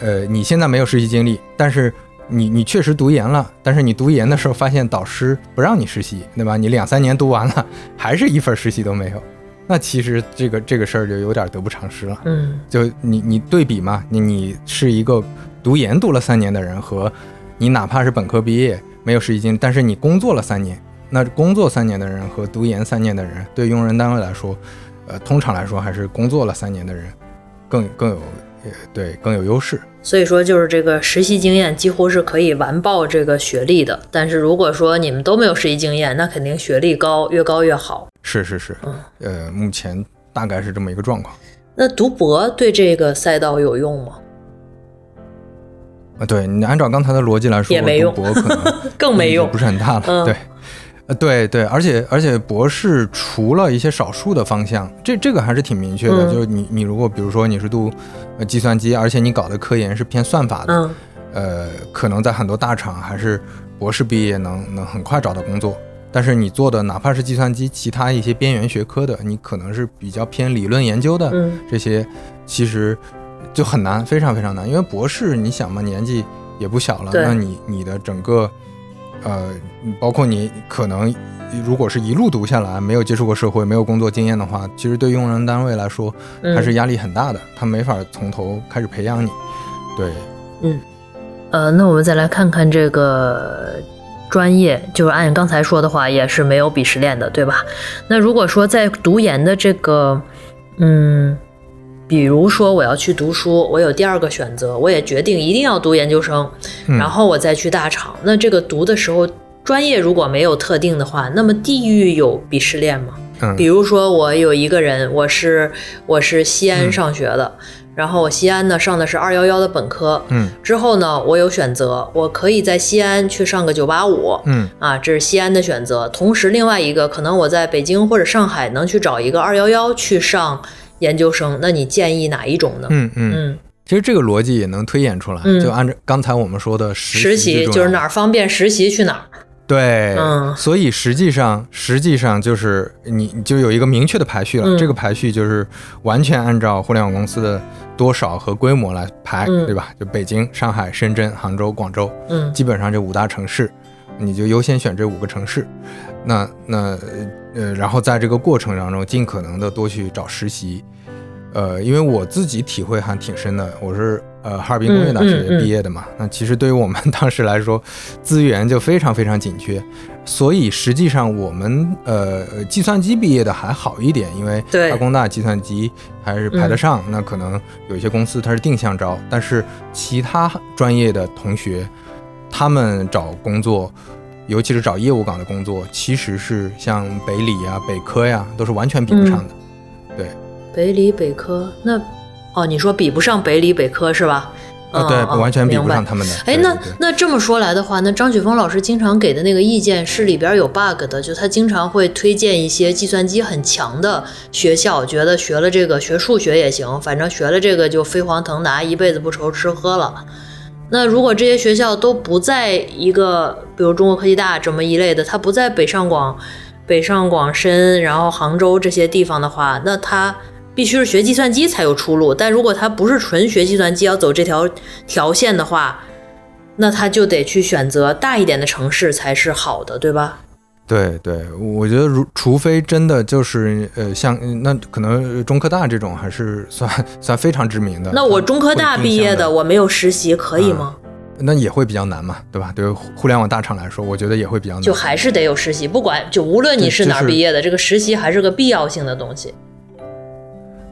呃，你现在没有实习经历，但是你你确实读研了，但是你读研的时候发现导师不让你实习，对吧？你两三年读完了，还是一份实习都没有，那其实这个这个事儿就有点得不偿失了。嗯就你你对比嘛，你你是一个读研读了三年的人和你哪怕是本科毕业没有实习经历，但是你工作了三年，那工作三年的人和读研三年的人，对用人单位来说，呃，通常来说还是工作了三年的人更更有呃对更有优势。所以说，就是这个实习经验几乎是可以完爆这个学历的。但是如果说你们都没有实习经验，那肯定学历高，越高越好。是是是，嗯呃，目前大概是这么一个状况。那读博对这个赛道有用吗？啊，对你按照刚才的逻辑来说，也没用读博可能 更没用不。是很大了。嗯对，呃，对对，而且而且博士除了一些少数的方向，这这个还是挺明确的。嗯就是你你如果比如说你是读呃计算机，而且你搞的科研是偏算法的，嗯呃，可能在很多大厂还是博士毕业能能很快找到工作。但是你做的哪怕是计算机，其他一些边缘学科的，你可能是比较偏理论研究的，嗯这些其实就很难，非常非常难。因为博士，你想嘛，年纪也不小了，那你你的整个呃，包括你可能如果是一路读下来，没有接触过社会，没有工作经验的话，其实对用人单位来说嗯，还是压力很大的，他没法从头开始培养你。对，嗯呃，那我们再来看看这个专业，就是按刚才说的话，也是没有鄙视链的，对吧？那如果说在读研的这个，嗯，比如说我要去读书，我有第二个选择，我也决定一定要读研究生，嗯然后我再去大厂。那这个读的时候，专业如果没有特定的话，那么地域有鄙视链吗？嗯比如说，我有一个人，我是我是西安嗯上学的，然后我西安呢上的是二幺幺的本科，嗯之后呢，我有选择，我可以在西安去上个九八五，嗯啊，这是西安的选择。同时，另外一个可能我在北京或者上海能去找一个二幺幺去上研究生，那你建议哪一种呢？嗯嗯，嗯，其实这个逻辑也能推演出来，嗯。就按照刚才我们说的实实习就是哪儿方便实习去哪儿。对，嗯。所以实际上实际上就是你你就有一个明确的排序了，嗯。这个排序就是完全按照互联网公司的多少和规模来排，嗯。对吧？就北京、上海、深圳、杭州、广州，嗯。基本上这五大城市，你就优先选这五个城市。那那呃，然后在这个过程当中，尽可能的多去找实习。呃，因为我自己体会还挺深的，我是呃哈尔滨工业大学毕业的嘛。那其实对于我们当时来说，资源就非常非常紧缺，所以实际上我们呃计算机毕业的还好一点，因为对哈工大计算机还是排得上。那可能有一些公司它是定向招，但是其他专业的同学，他们找工作。尤其是找业务岗的工作，其实是像北理呀、北科呀，都是完全比不上的。对北理北科那哦，你说比不上北理北科是吧？啊，对，完全比不上他们的。哎，那那这么说来的话，那张雪峰老师经常给的那个意见是里边有 bug 的，就他经常会推荐一些计算机很强的学校，觉得学了这个学数学也行，反正学了这个就飞黄腾达，一辈子不愁吃喝了。那如果这些学校都不在一个，比如中国科技大这么一类的，它不在北上广、北上广深，然后杭州这些地方的话，那它必须是学计算机才有出路。但如果它不是纯学计算机，要走这条条线的话，那他就得去选择大一点的城市才是好的，对吧？对对，我觉得如除非真的就是呃，像那可能中科大这种还是算算非常知名的。那我中科大毕业的，我没有实习，可以吗？那也会比较难嘛，对吧？对于互联网大厂来说，我觉得也会比较难。就还是得有实习，不管就无论你是哪儿毕业的，这个实习还是个必要性的东西。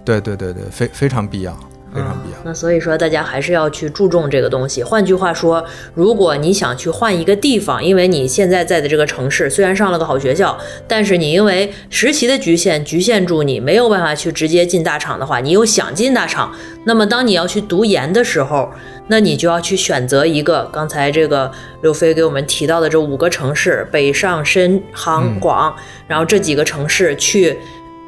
对对对对，非非常必要，非常必要。那所以说，大家还是要去注重这个东西。换句话说，如果你想去换一个地方，因为你现在在的这个城市虽然上了个好学校，但是你因为实习的局限局限住你，没有办法去直接进大厂的话，你又想进大厂，那么当你要去读研的时候，那你就要去选择一个刚才这个刘飞给我们提到的这五个城市：北上深杭广，然后这几个城市去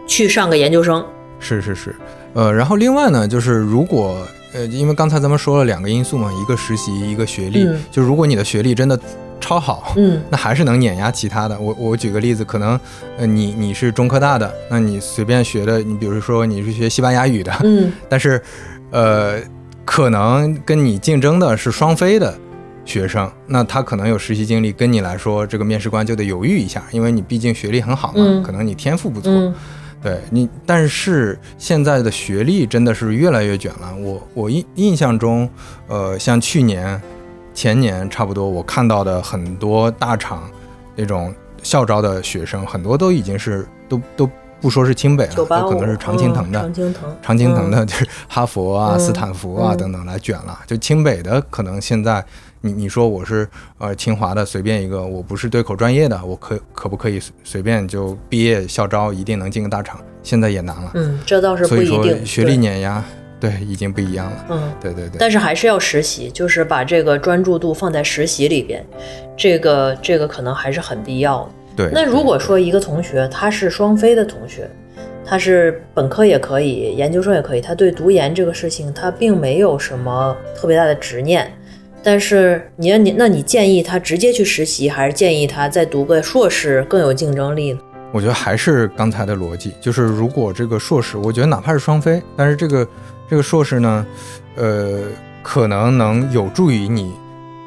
去上个研究生。是是是，呃，然后另外呢，就是如果呃，因为刚才咱们说了两个因素嘛，一个实习，一个学历。嗯。就如果你的学历真的超好，嗯。那还是能碾压其他的。我我举个例子，可能呃你你是中科大的，那你随便学的，你比如说你是学西班牙语的，嗯。但是呃可能跟你竞争的是双非的学生，那他可能有实习经历，跟你来说，这个面试官就得犹豫一下，因为你毕竟学历很好嘛，嗯。可能你天赋不错，嗯对你，但是现在的学历真的是越来越卷了。我我印印象中，呃，像去年、前年差不多，我看到的很多大厂那种校招的学生，很多都已经是都都不说是清北了，九八五都可能是常青藤的。嗯常青藤，常青藤的就是哈佛啊、嗯斯坦福啊嗯等等来卷了，就清北的可能现在你你说我是呃清华的随便一个，我不是对口专业的，我可可不可以随随便就毕业校招一定能进个大厂？现在也难了，嗯，这倒是不所以说一定。学历碾压，对已经不一样了。嗯，对对对，但是还是要实习，就是把这个专注度放在实习里边，这个这个可能还是很必要的。对。那如果说一个同学他是双非的同学，他是本科也可以，研究生也可以，他对读研这个事情他并没有什么特别大的执念。但是你你那你建议他直接去实习，还是建议他再读个硕士更有竞争力呢？我觉得还是刚才的逻辑，就是如果这个硕士，我觉得哪怕是双非，但是这个这个硕士呢，呃，可能能有助于你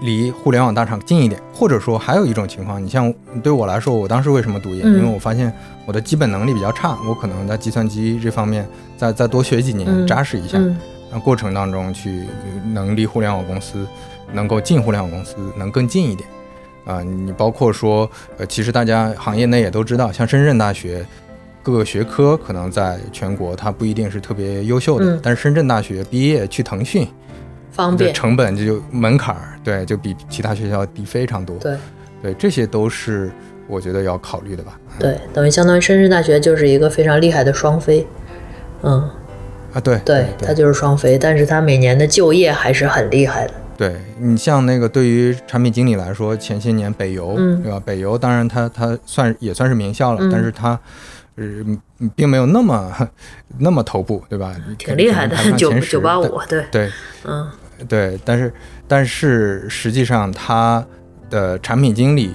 离互联网大厂近一点，或者说还有一种情况，你像对我来说，我当时为什么读研？嗯因为我发现我的基本能力比较差，我可能在计算机这方面再再多学几年，嗯扎实一下，嗯那过程当中去能离互联网公司，能够进互联网公司，能更近一点。啊、你包括说，呃，其实大家行业内也都知道，像深圳大学各个学科可能在全国它不一定是特别优秀的，嗯但是深圳大学毕业去腾讯，方便成本就就门槛儿，对，就比其他学校低非常多。对对，这些都是我觉得要考虑的吧。对，等于相当于深圳大学就是一个非常厉害的双非，嗯，啊，对对，它就是双非，但是它每年的就业还是很厉害的。对你像那个对于产品经理来说，前些年北邮，嗯对吧？北邮当然它它算也算是名校了，嗯但是它。呃，嗯并没有那么 那么头部，对吧？挺厉害的九九八五，对，对嗯对，但是但是实际上它的产品经理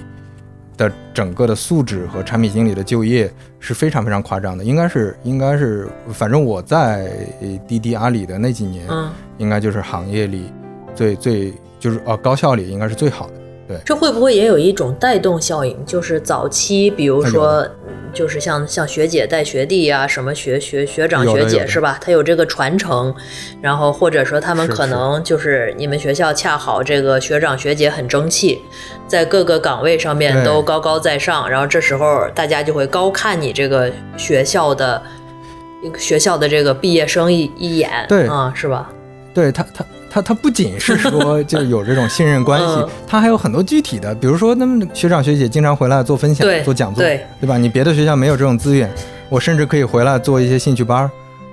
的整个的素质和产品经理的就业是非常非常夸张的，应该是应该是，反正我在滴滴阿里的那几年，嗯，应该就是行业里最最就是呃高校里应该是最好的。对这会不会也有一种带动效应？就是早期，比如说，嗯就是像像学姐带学弟呀、什么学学学长学姐是吧？他有这个传承，然后或者说他们可能就是你们学校恰好这个学长学姐很争气，在各个岗位上面都高高在上，然后这时候大家就会高看你这个学校的一个学校的这个毕业生一一眼，对啊，是吧？对他，他他他不仅是说 就有这种信任关系嗯，他还有很多具体的，比如说那么学长学姐经常回来做分享、做讲座，对对吧？你别的学校没有这种资源，我甚至可以回来做一些兴趣班，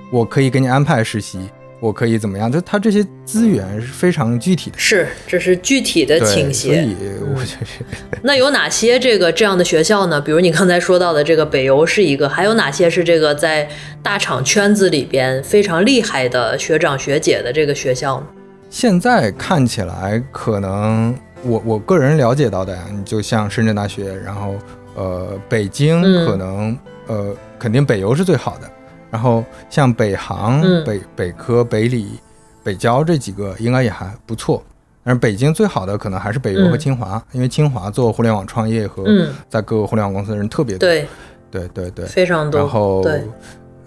我可以给你安排实习，我可以怎么样？就他这些资源是非常具体的。是，这是具体的倾斜所斜。以我觉得那有哪些这个这样的学校呢？比如你刚才说到的这个北邮是一个，还有哪些是这个在大厂圈子里边非常厉害的学长学姐的这个学校呢？现在看起来，可能我我个人了解到的呀，你就像深圳大学，然后呃北京嗯可能、呃肯定北邮是最好的，然后像北航、嗯北北科、北理、北交这几个应该也还不错。但是北京最好的可能还是北邮和嗯清华，因为清华做互联网创业和嗯，在各个互联网公司的人特别多。对，对对对。非常多。然后对，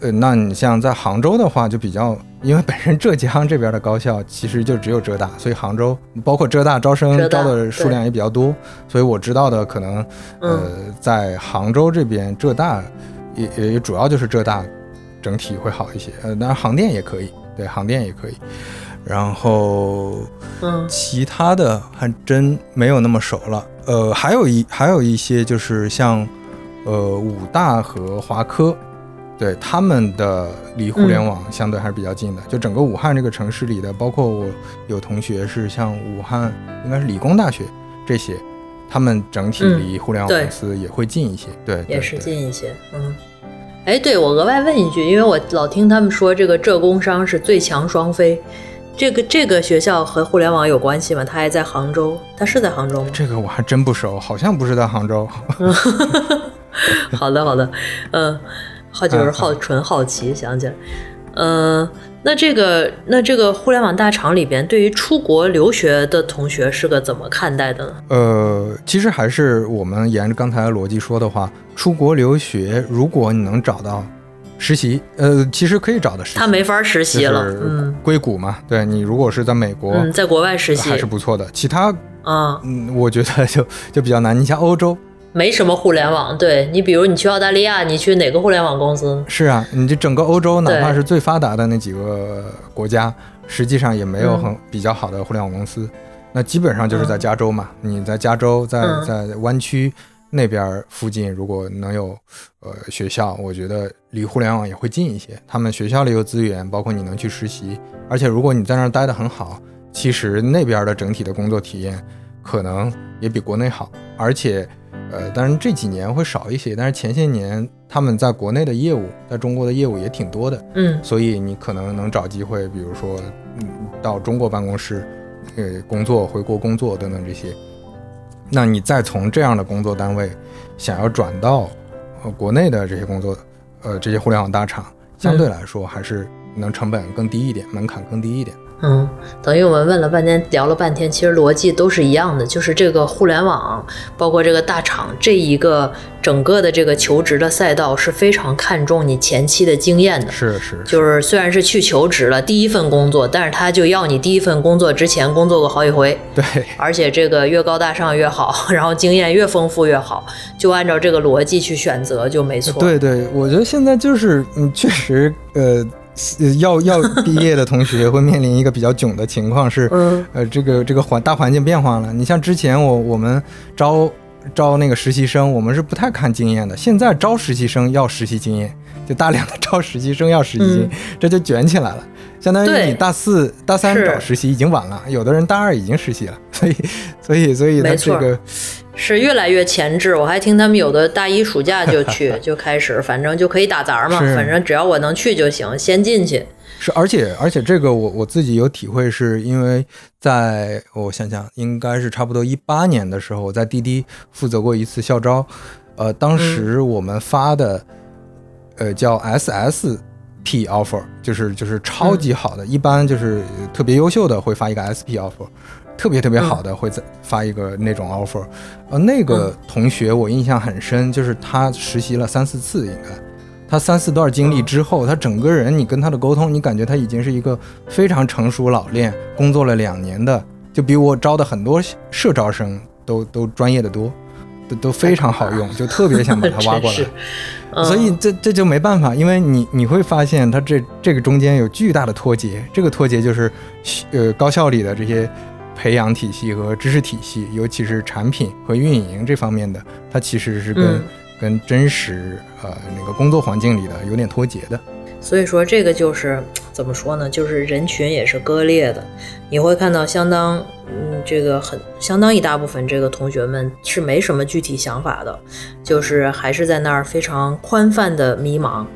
呃，那你像在杭州的话，就比较，因为本身浙江这边的高校其实就只有浙大，所以杭州包括浙大招生招的数量也比较多，所以我知道的可能，呃，在杭州这边浙大也也也主要就是浙大整体会好一些，呃，当然杭电也可以，对，杭电也可以，然后嗯其他的还真没有那么熟了。呃，还有一还有一些就是像，呃，武大和华科，对他们的离互联网相对还是比较近的。就整个武汉这个城市里的，包括我有同学是像武汉应该是理工大学这些，他们整体嗯离互联网公司也会近一些。对，对也是近一些。嗯，哎，对我额外问一句，因为我老听他们说这个浙工商是最强双非，这个这个学校和互联网有关系吗？它还在杭州，它是在杭州吗？这个我还真不熟，好像不是在杭州。好的，好的，嗯，好就是好纯好奇，想起来，呃，那这个那这个互联网大厂里边，对于出国留学的同学是个怎么看待的呢？呃，其实还是我们沿着刚才的逻辑说的话，出国留学，如果你能找到实习，呃，其实可以找的实习，他没法实习了，嗯硅谷嘛，对你如果是在美国，嗯，在国外实习还是不错的。其他，啊，嗯，我觉得就就比较难。你像欧洲，没什么互联网。对你，比如你去澳大利亚，你去哪个互联网公司？是啊，你这整个欧洲，哪怕是最发达的那几个国家，实际上也没有嗯很比较好的互联网公司。那基本上就是在加州嘛，你在加州，在嗯在湾区那边附近，如果能有呃学校，我觉得离互联网也会近一些。他们学校里有资源，包括你能去实习，而且如果你在那儿待得很好，其实那边的整体的工作体验可能也比国内好，而且。呃，当然这几年会少一些，但是前些年他们在国内的业务，在中国的业务也挺多的，嗯所以你可能能找机会，比如说，嗯，到中国办公室，呃，工作、回国工作等等这些。那你再从这样的工作单位想要转到呃国内的这些工作，呃，这些互联网大厂，相对来说还是能成本更低一点，门槛更低一点。嗯，等于我们问了半天，聊了半天，其实逻辑都是一样的，就是这个互联网，包括这个大厂这一个整个的这个求职的赛道是非常看重你前期的经验的。是是，就是虽然是去求职了第一份工作，但是他就要你第一份工作之前工作过好几回，对，而且这个越高大上越好，然后经验越丰富越好，就按照这个逻辑去选择就没错。对对，我觉得现在就是，嗯，确实，呃，呃要要 毕业的同学会面临一个比较囧的情况是，嗯呃，这个这个环大环境变化了。你像之前我我们招招那个实习生，我们是不太看经验的，现在招实习生要实习经验，就大量的招实习生要实习经验，这就卷起来了。相当于你大四、大三是找实习已经晚了，有的人大二已经实习了，所以所以所以他没错这个是越来越前置。我还听他们有的大一暑假就去，就开始，反正就可以打杂嘛，反正只要我能去就行，先进去。是，而且而且这个我我自己有体会，是因为在我想想，应该是差不多一八年的时候，我在滴滴负责过一次校招，呃，当时我们发的，呃，叫 SSP offer，就是就是超级好的，一般就是特别优秀的会发一个 SP offer，特别特别好的会再发一个那种 offer，呃，那个同学我印象很深，就是他实习了三四次，应该。他三四段经历之后，他整个人，你跟他的沟通，你感觉他已经是一个非常成熟老练，工作了两年的，就比我招的很多社招生都都专业的多，都都非常好用，就特别想把他挖过来是。嗯所以这这就没办法，因为你你会发现它这这个中间有巨大的脱节，这个脱节就是呃高校里的这些培养体系和知识体系，尤其是产品和运营这方面的，它其实是跟、嗯跟真实呃那个工作环境里的有点脱节的。所以说这个就是怎么说呢？就是人群也是割裂的，你会看到相当嗯这个很相当一大部分这个同学们是没什么具体想法的，就是还是在那儿非常宽泛的迷茫。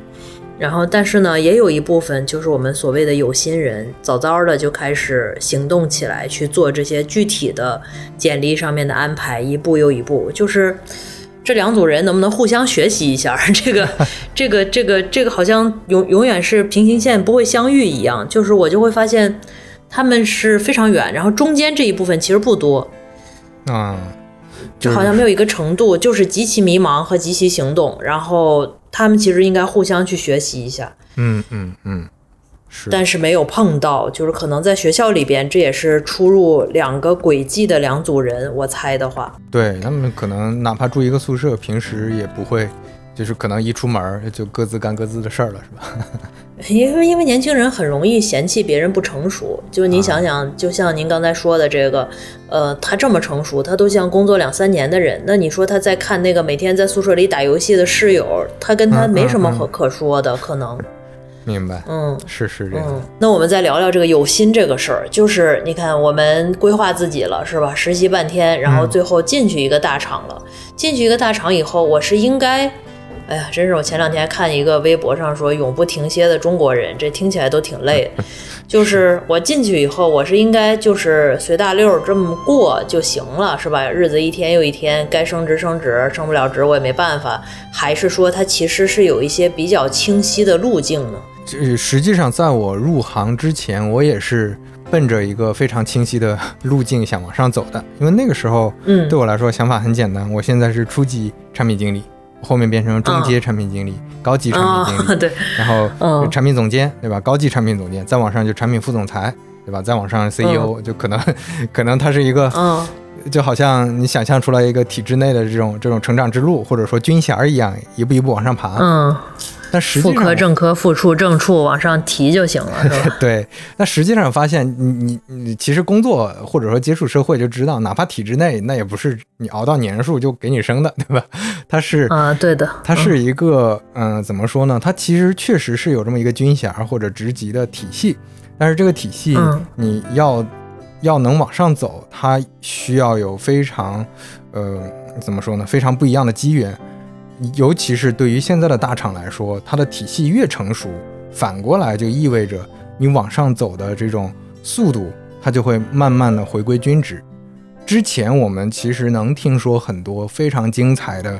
然后，但是呢，也有一部分就是我们所谓的有心人，早早的就开始行动起来，去做这些具体的简历上面的安排，一步又一步，就是。这两组人能不能互相学习一下？这个，这个，这个，这个好像永永远是平行线不会相遇一样。就是我就会发现，他们是非常远，然后中间这一部分其实不多，啊、就好像没有一个程度，就是极其迷茫和极其行动。然后他们其实应该互相去学习一下，嗯嗯嗯，是，但是没有碰到。就是可能在学校里边，这也是出入两个轨迹的两组人。我猜的话，对他们可能哪怕住一个宿舍，平时也不会，就是可能一出门就各自干各自的事儿了，是吧？因为因为年轻人很容易嫌弃别人不成熟，就是您想想，就像您刚才说的这个，呃，他这么成熟，他都像工作两三年的人，那你说他在看那个每天在宿舍里打游戏的室友，他跟他嗯没什么嗯可可说的，可能，明白，嗯。是是这样。嗯，那我们再聊聊这个有心这个事儿，就是你看，我们规划自己了，是吧？实习半天，然后最后进去一个大厂了。进去一个大厂以后，我是应该，哎呀，真是我前两天看一个微博上说“永不停歇的中国人”，这听起来都挺累的。就是我进去以后，我是应该就是随大溜儿这么过就行了，是吧？日子一天又一天，该升职升职，升不了职我也没办法。还是说它其实是有一些比较清晰的路径呢？这实际上在我入行之前，我也是奔着一个非常清晰的路径想往上走的，因为那个时候嗯。对我来说想法很简单，我现在是初级产品经理，后面变成中阶产品经理、高级产品经理，然后嗯。产品总监，对吧？高级产品总监，再往上就产品副总裁，对吧？再往上 CEO，、就可能 可能它是一个，嗯。就好像你想象出来一个体制内的这种这种成长之路，或者说军衔儿一样，一步一步往上爬。嗯，但实副科、际上，正科、副处、正处往上提就行了，是吧？对，那实际上发现你你你其实工作或者说接触社会就知道，哪怕体制内，那也不是你熬到年数就给你升的，对吧？它是啊，对的，它是一个，嗯、怎么说呢？它其实确实是有这么一个军衔或者职级的体系，但是这个体系嗯你要、要能往上走，它需要有非常，呃，怎么说呢？非常不一样的机缘，尤其是对于现在的大厂来说，它的体系越成熟，反过来就意味着你往上走的这种速度，它就会慢慢的回归均值。之前我们其实能听说很多非常精彩的，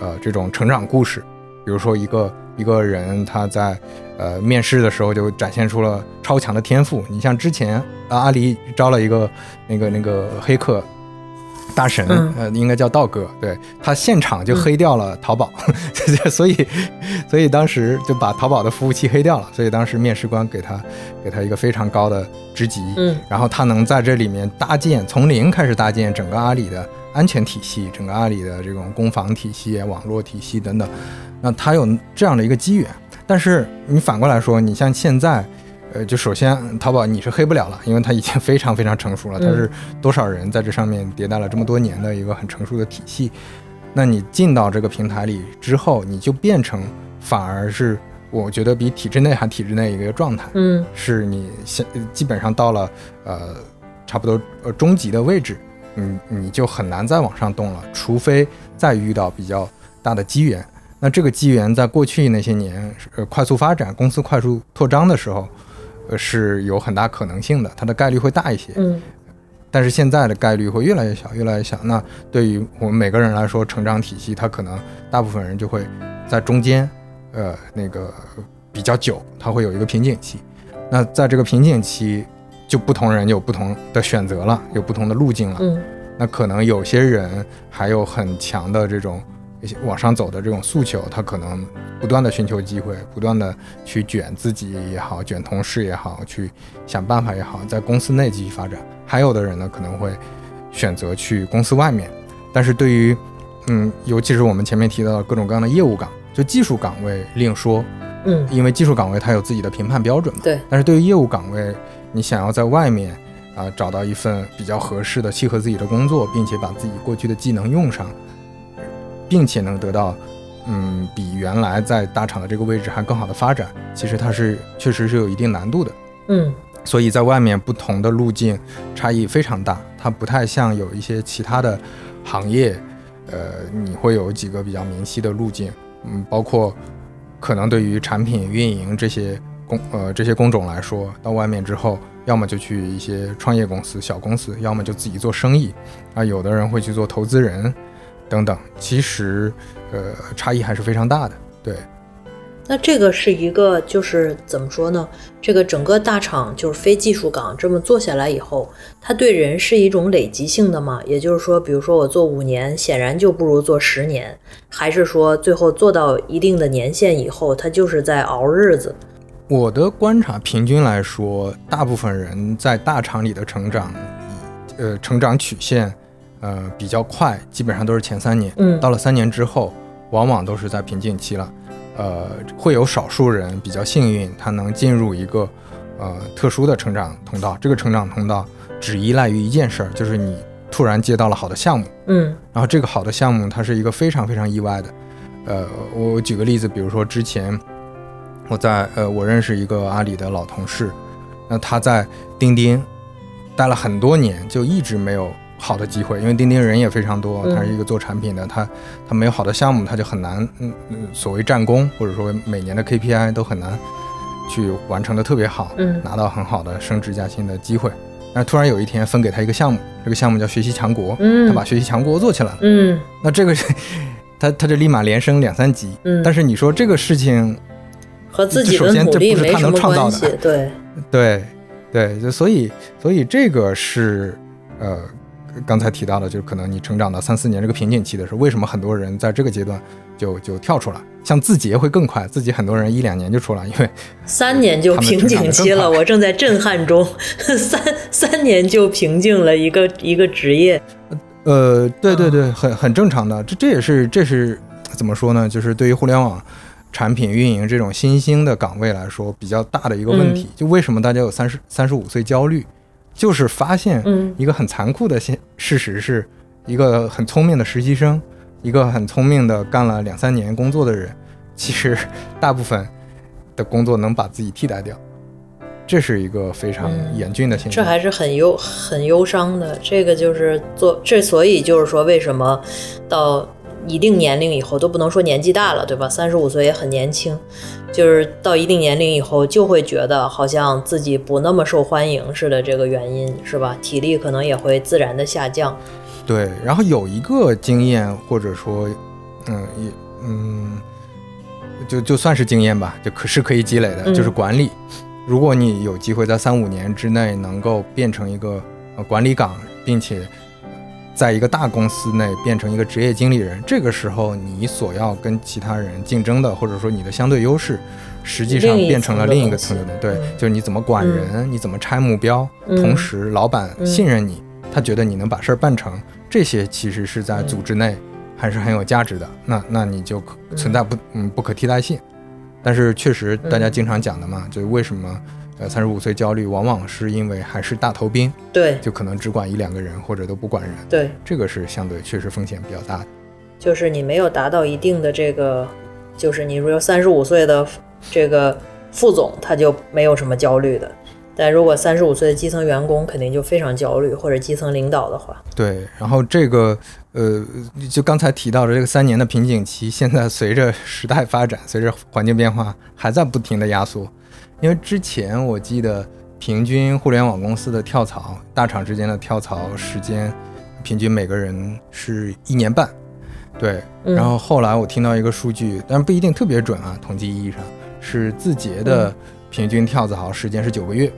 呃，这种成长故事，比如说一个一个人他在呃面试的时候就展现出了超强的天赋。你像之前啊，阿里招了一个那个那个黑客大神，嗯。呃，应该叫道哥，对他现场就黑掉了淘宝，所以所以当时就把淘宝的服务器黑掉了，所以当时面试官给他给他一个非常高的职级，嗯。然后他能在这里面搭建，从零开始搭建整个阿里的安全体系，整个阿里的这种攻防体系、网络体系等等，那他有这样的一个机缘。但是你反过来说，你像现在，呃，就首先淘宝你是黑不了了，因为它已经非常非常成熟了，它是多少人在这上面迭代了这么多年的一个很成熟的体系。那你进到这个平台里之后，你就变成反而是我觉得比体制内还体制内一个状态。嗯是你现基本上到了呃差不多呃中级的位置，你你就很难再往上动了，除非再遇到比较大的机缘。那这个机缘在过去那些年呃快速发展、公司快速扩张的时候，呃是有很大可能性的，它的概率会大一些。嗯但是现在的概率会越来越小，越来越小。那对于我们每个人来说，成长体系它可能大部分人就会在中间，呃，那个比较久，它会有一个瓶颈期。那在这个瓶颈期，就不同人有不同的选择了，有不同的路径了。嗯那可能有些人还有很强的这种往上走的这种诉求，他可能不断的寻求机会，不断的去卷自己也好，卷同事也好，去想办法也好，在公司内继续发展。还有的人呢，可能会选择去公司外面。但是对于，嗯，尤其是我们前面提到的各种各样的业务岗，就技术岗位另说，嗯，因为技术岗位它有自己的评判标准嘛。对，但是对于业务岗位，你想要在外面啊、找到一份比较合适的、契合自己的工作，并且把自己过去的技能用上，并且能得到嗯比原来在大厂的这个位置还更好的发展，其实它是确实是有一定难度的。嗯。所以在外面不同的路径差异非常大，它不太像有一些其他的行业，呃，你会有几个比较明晰的路径，嗯，包括可能对于产品运营这些工呃这些工种来说，到外面之后，要么就去一些创业公司、小公司，要么就自己做生意，啊，有的人会去做投资人等等，其实呃差异还是非常大的，对。那这个是一个，就是怎么说呢？这个整个大厂就是非技术岗这么做下来以后，它对人是一种累积性的嘛？也就是说，比如说我做五年，显然就不如做十年，还是说最后做到一定的年限以后，它就是在熬日子？我的观察，平均来说，大部分人在大厂里的成长，呃，成长曲线，呃，比较快，基本上都是前三年。嗯到了三年之后，往往都是在瓶颈期了。呃，会有少数人比较幸运，他能进入一个呃特殊的成长通道。这个成长通道只依赖于一件事儿，就是你突然接到了好的项目。嗯然后这个好的项目，它是一个非常非常意外的。呃，我举个例子，比如说之前我在呃，我认识一个阿里的老同事，那他在钉钉待了很多年，就一直没有好的机会，因为钉钉人也非常多，嗯他是一个做产品的，他他没有好的项目，他就很难，嗯嗯，所谓战功或者说每年的 KPI 都很难去完成的特别好，嗯拿到很好的升职加薪的机会。那突然有一天分给他一个项目，这个项目叫学习强国，嗯他把学习强国做起来了。嗯那这个 他他就立马连升两三级。嗯，但是你说这个事情和自己首先的努这不是他力没什么能创造的关系。对，对，对，就所以，所以这个是，呃，刚才提到的，就是可能你成长到三四年这个瓶颈期的时候，为什么很多人在这个阶段就就跳出来？像字节会更快，字节很多人一两年就出来，因为三年就瓶颈期了，我正在震撼中。三三年就瓶颈了一个一个职业，呃，对对对，很很正常的。这这也是这是怎么说呢？就是对于互联网产品运营这种新兴的岗位来说，比较大的一个问题。就为什么大家有三十三十五岁焦虑？就是发现一个很残酷的现事实是，一个很聪明的实习生，一个很聪明的干了两三年工作的人，其实大部分的工作能把自己替代掉，这是一个非常严峻的现象。这还是很忧很忧伤的。这个就是做这，所以就是说，为什么到一定年龄以后都不能说年纪大了，对吧？三十五岁也很年轻。就是到一定年龄以后，就会觉得好像自己不那么受欢迎似的，这个原因是吧？体力可能也会自然的下降。对，然后有一个经验，或者说，嗯，也嗯，就就算是经验吧，就可是可以积累的，就是管理。如果你有机会在三五年之内能够变成一个呃管理岗，并且。在一个大公司内变成一个职业经理人，这个时候你所要跟其他人竞争的，或者说你的相对优势，实际上变成了另一个层面。对，就是你怎么管人，你怎么拆目标，同时老板信任你，他觉得你能把事儿办成，这些其实是在组织内还是很有价值的。那那你就存在不嗯不可替代性。但是确实大家经常讲的嘛，就是为什么？呃，三十五岁焦虑，往往是因为还是大头兵，对，就可能只管一两个人，或者都不管人，对，这个是相对确实风险比较大的。就是你没有达到一定的这个，就是你说三十五岁的这个副总，他就没有什么焦虑的。但如果三十五岁的基层员工，肯定就非常焦虑，或者基层领导的话，对。然后这个，呃，就刚才提到的这个三年的瓶颈期，现在随着时代发展，随着环境变化，还在不停的压缩。因为之前我记得，平均互联网公司的跳槽，大厂之间的跳槽时间，平均每个人是一年半，对。然后后来我听到一个数据，但不一定特别准啊，统计意义上是字节的平均跳槽时间是九个月，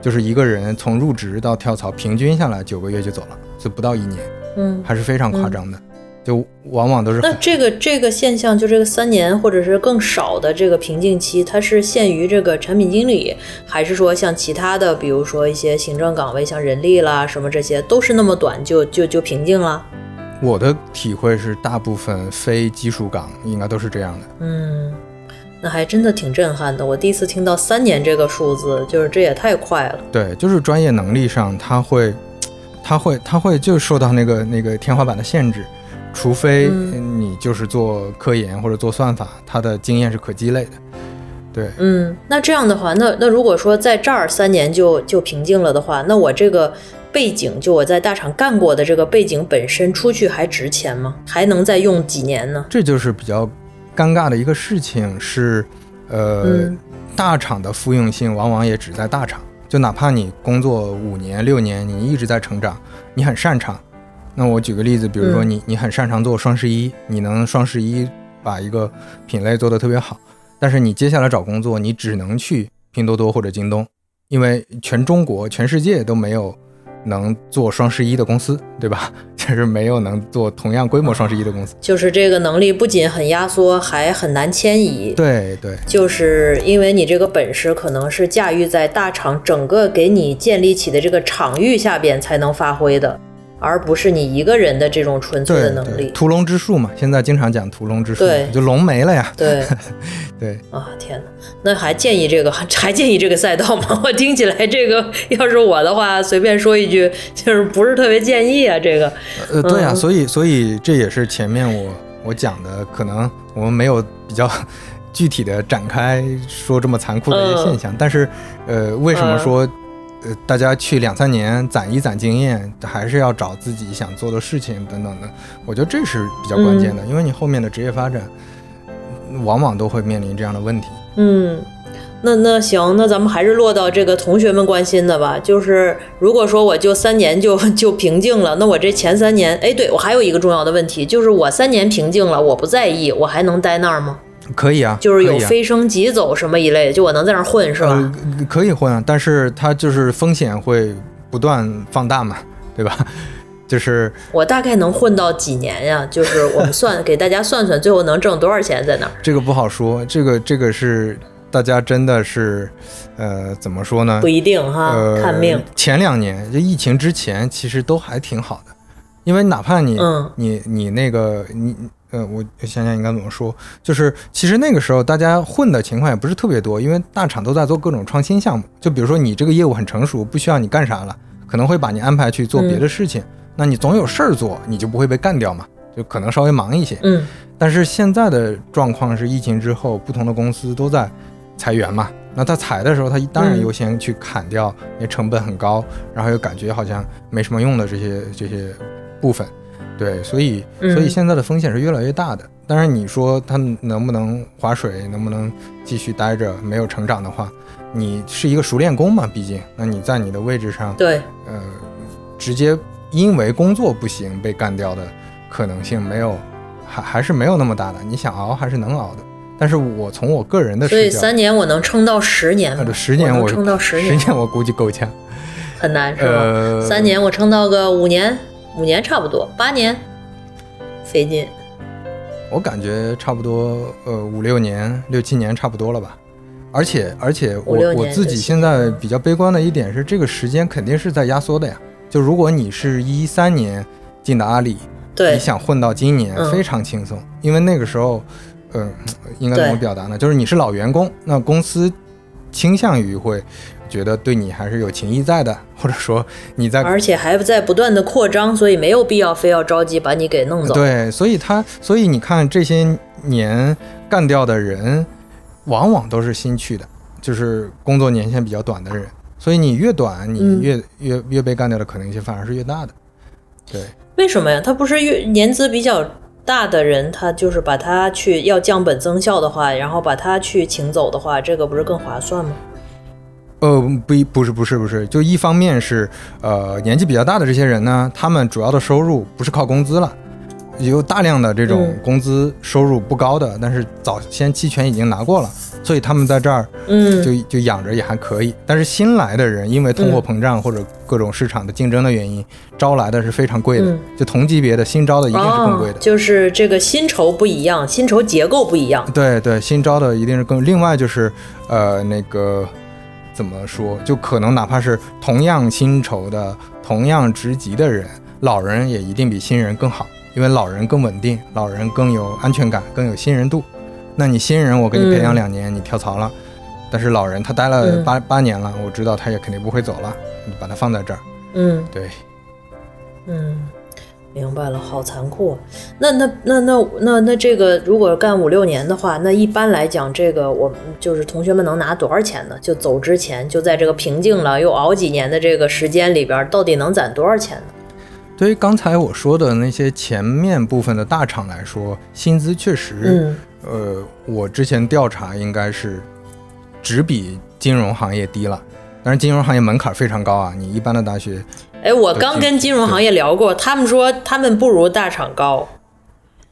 就是一个人从入职到跳槽，平均下来九个月就走了，就不到一年，嗯，还是非常夸张的。就往往都是那这个这个现象，就这个三年或者是更少的这个瓶颈期，它是限于这个产品经理，还是说像其他的，比如说一些行政岗位，像人力啦什么这些，都是那么短就就就瓶颈了？我的体会是，大部分非技术岗应该都是这样的。嗯，那还真的挺震撼的。我第一次听到三年这个数字，就是这也太快了。对，就是专业能力上，他会，他会，他会就受到那个那个天花板的限制。除非你就是做科研或者做算法，他的经验是可积累的。对，嗯，那这样的话，那那如果说在这儿三年就就平静了的话，那我这个背景，就我在大厂干过的这个背景本身出去还值钱吗？还能再用几年呢？这就是比较尴尬的一个事情，是，呃，大厂的复用性往往也只在大厂，就哪怕你工作五年六年，你一直在成长，你很擅长。那我举个例子，比如说你你很擅长做双十一，你能双十一把一个品类做得特别好，但是你接下来找工作，你只能去拼多多或者京东，因为全中国全世界都没有能做双十一的公司，对吧？就是没有能做同样规模双十一的公司，就是这个能力不仅很压缩，还很难迁移。对对，就是因为你这个本事可能是驾驭在大厂整个给你建立起的这个场域下边才能发挥的。而不是你一个人的这种纯粹的能力，屠龙之术嘛，现在经常讲屠龙之术，对，就龙没了呀。对，对啊，天哪，那还建议这个，还建议这个赛道吗？我听起来这个，要是我的话，随便说一句，就是不是特别建议啊。这个，呃，对啊，所以，所以这也是前面我我讲的，可能我们没有比较具体的展开说这么残酷的一些现象，但是，呃，为什么说？呃，大家去两三年攒一攒经验，还是要找自己想做的事情等等的。我觉得这是比较关键的，因为你后面的职业发展，往往都会面临这样的问题。嗯，那那行，那咱们还是落到这个同学们关心的吧。就是如果说我就三年就就平静了，那我这前三年，哎，对我还有一个重要的问题，就是我三年平静了，我不在意，我还能待那儿吗？可以啊，就是有飞升急走什么一类的，就我能在那儿混是吧？呃，可以混啊，但是它就是风险会不断放大嘛，对吧？就是我大概能混到几年呀？就是我们算给大家算算，最后能挣多少钱在那儿？这个不好说，这个这个是大家真的是，呃，怎么说呢不？一定哈，呃，看命。前两年就疫情之前，其实都还挺好的，因为哪怕你、嗯你你那个你呃，我想想应该怎么说，就是其实那个时候大家混的情况也不是特别多，因为大厂都在做各种创新项目，就比如说你这个业务很成熟，不需要你干啥了，可能会把你安排去做别的事情，那你总有事儿做，你就不会被干掉嘛，就可能稍微忙一些。嗯但是现在的状况是，疫情之后，不同的公司都在裁员嘛。那他裁的时候，他当然嗯优先去砍掉那成本很高，然后又感觉好像没什么用的这些这些部分。对，所以嗯所以现在的风险是越来越大的。当然，你说他能不能划水，能不能继续待着没有成长的话，你是一个熟练工嘛，毕竟，那你在你的位置上，对，呃，直接因为工作不行被干掉的可能性没有，还还是没有那么大的。你想熬还是能熬的。但是我从我个人的所以三年我能撑到十年？十年我撑到十年十年，年我估计够呛。很难是吧？呃，三年我撑到个五年，五年差不多，八年费劲。我感觉差不多，呃，五六年、六七年差不多了吧。而且而且我我自己现在比较悲观的一点是，这个时间肯定是在压缩的呀。就如果你是一三年进的阿里，对你，想混到今年嗯非常轻松，因为那个时候，嗯、应该怎么表达呢？就是你是老员工，那公司倾向于会觉得对你还是有情谊在的，或者说你在而且还在不断的扩张，所以没有必要非要着急把你给弄走。对，所以他，所以你看这些年干掉的人，往往都是新去的，就是工作年限比较短的人。所以你越短，你嗯越、越越被干掉的可能性反而是越大的。对，为什么呀？他不是越年资比较大的人，他就是把他去要降本增效的话，然后把他去请走的话，这个不是更划算吗？呃，不一不是不是不是，就一方面是呃年纪比较大的这些人呢，他们主要的收入不是靠工资了。有大量的这种嗯工资收入不高的，但是早先期权已经拿过了，所以他们在这儿嗯，就就养着也还可以。但是新来的人，因为通货嗯膨胀或者各种市场的竞争的原因，招来的是非常贵的。嗯就同级别的新招的一定是更贵哦的。，就是这个薪酬不一样，薪酬结构不一样。对对，新招的一定是更。另外就是，呃，那个怎么说，就可能哪怕是同样薪酬的、同样职级的人，老人也一定比新人更好，因为老人更稳定，老人更有安全感，更有信任度。那你新人，我给你培养嗯两年，你跳槽了，但是老人他待了嗯八、八年了，我知道他也肯定不会走了，你把他放在这儿。嗯对，嗯，明白了，好残酷啊。那那那那那那这个，如果干五六年的话，那一般来讲，这个我们就是同学们能拿多少钱呢？就走之前，就在这个平静了又熬几年的这个时间里边，到底能攒多少钱呢？对于刚才我说的那些前面部分的大厂来说，薪资确实，嗯呃，我之前调查应该是只比金融行业低了。但是金融行业门槛非常高啊，你一般的大学，哎，我刚跟金融行业聊过，他们说他们不如大厂高。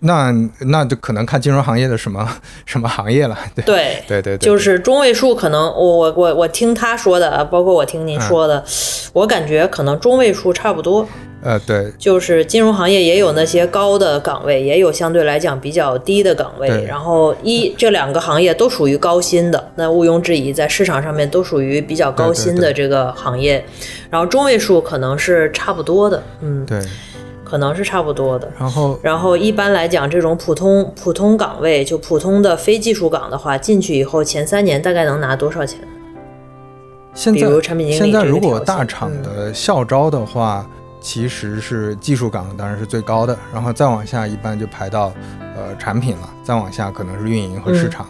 那那就可能看金融行业的什么什么行业了。对对，对对对，就是中位数可能，我我我我听他说的，啊，包括我听您说的，我感觉可能中位数差不多。呃对就是金融行业也有那些高的岗位，也有相对来讲比较低的岗位。然后一这两个行业都属于高薪的，那毋庸置疑，在市场上面都属于比较高薪的这个行业。然后中位数可能是差不多的，嗯，对，可能是差不多的。然后然后一般来讲，这种普通普通岗位，就普通的非技术岗的话，进去以后前三年大概能拿多少钱？现在如产品经理现在如果大厂的校招的话，其实是技术岗当然是最高的，然后再往下一般就排到呃产品了，再往下可能是运营和市嗯场，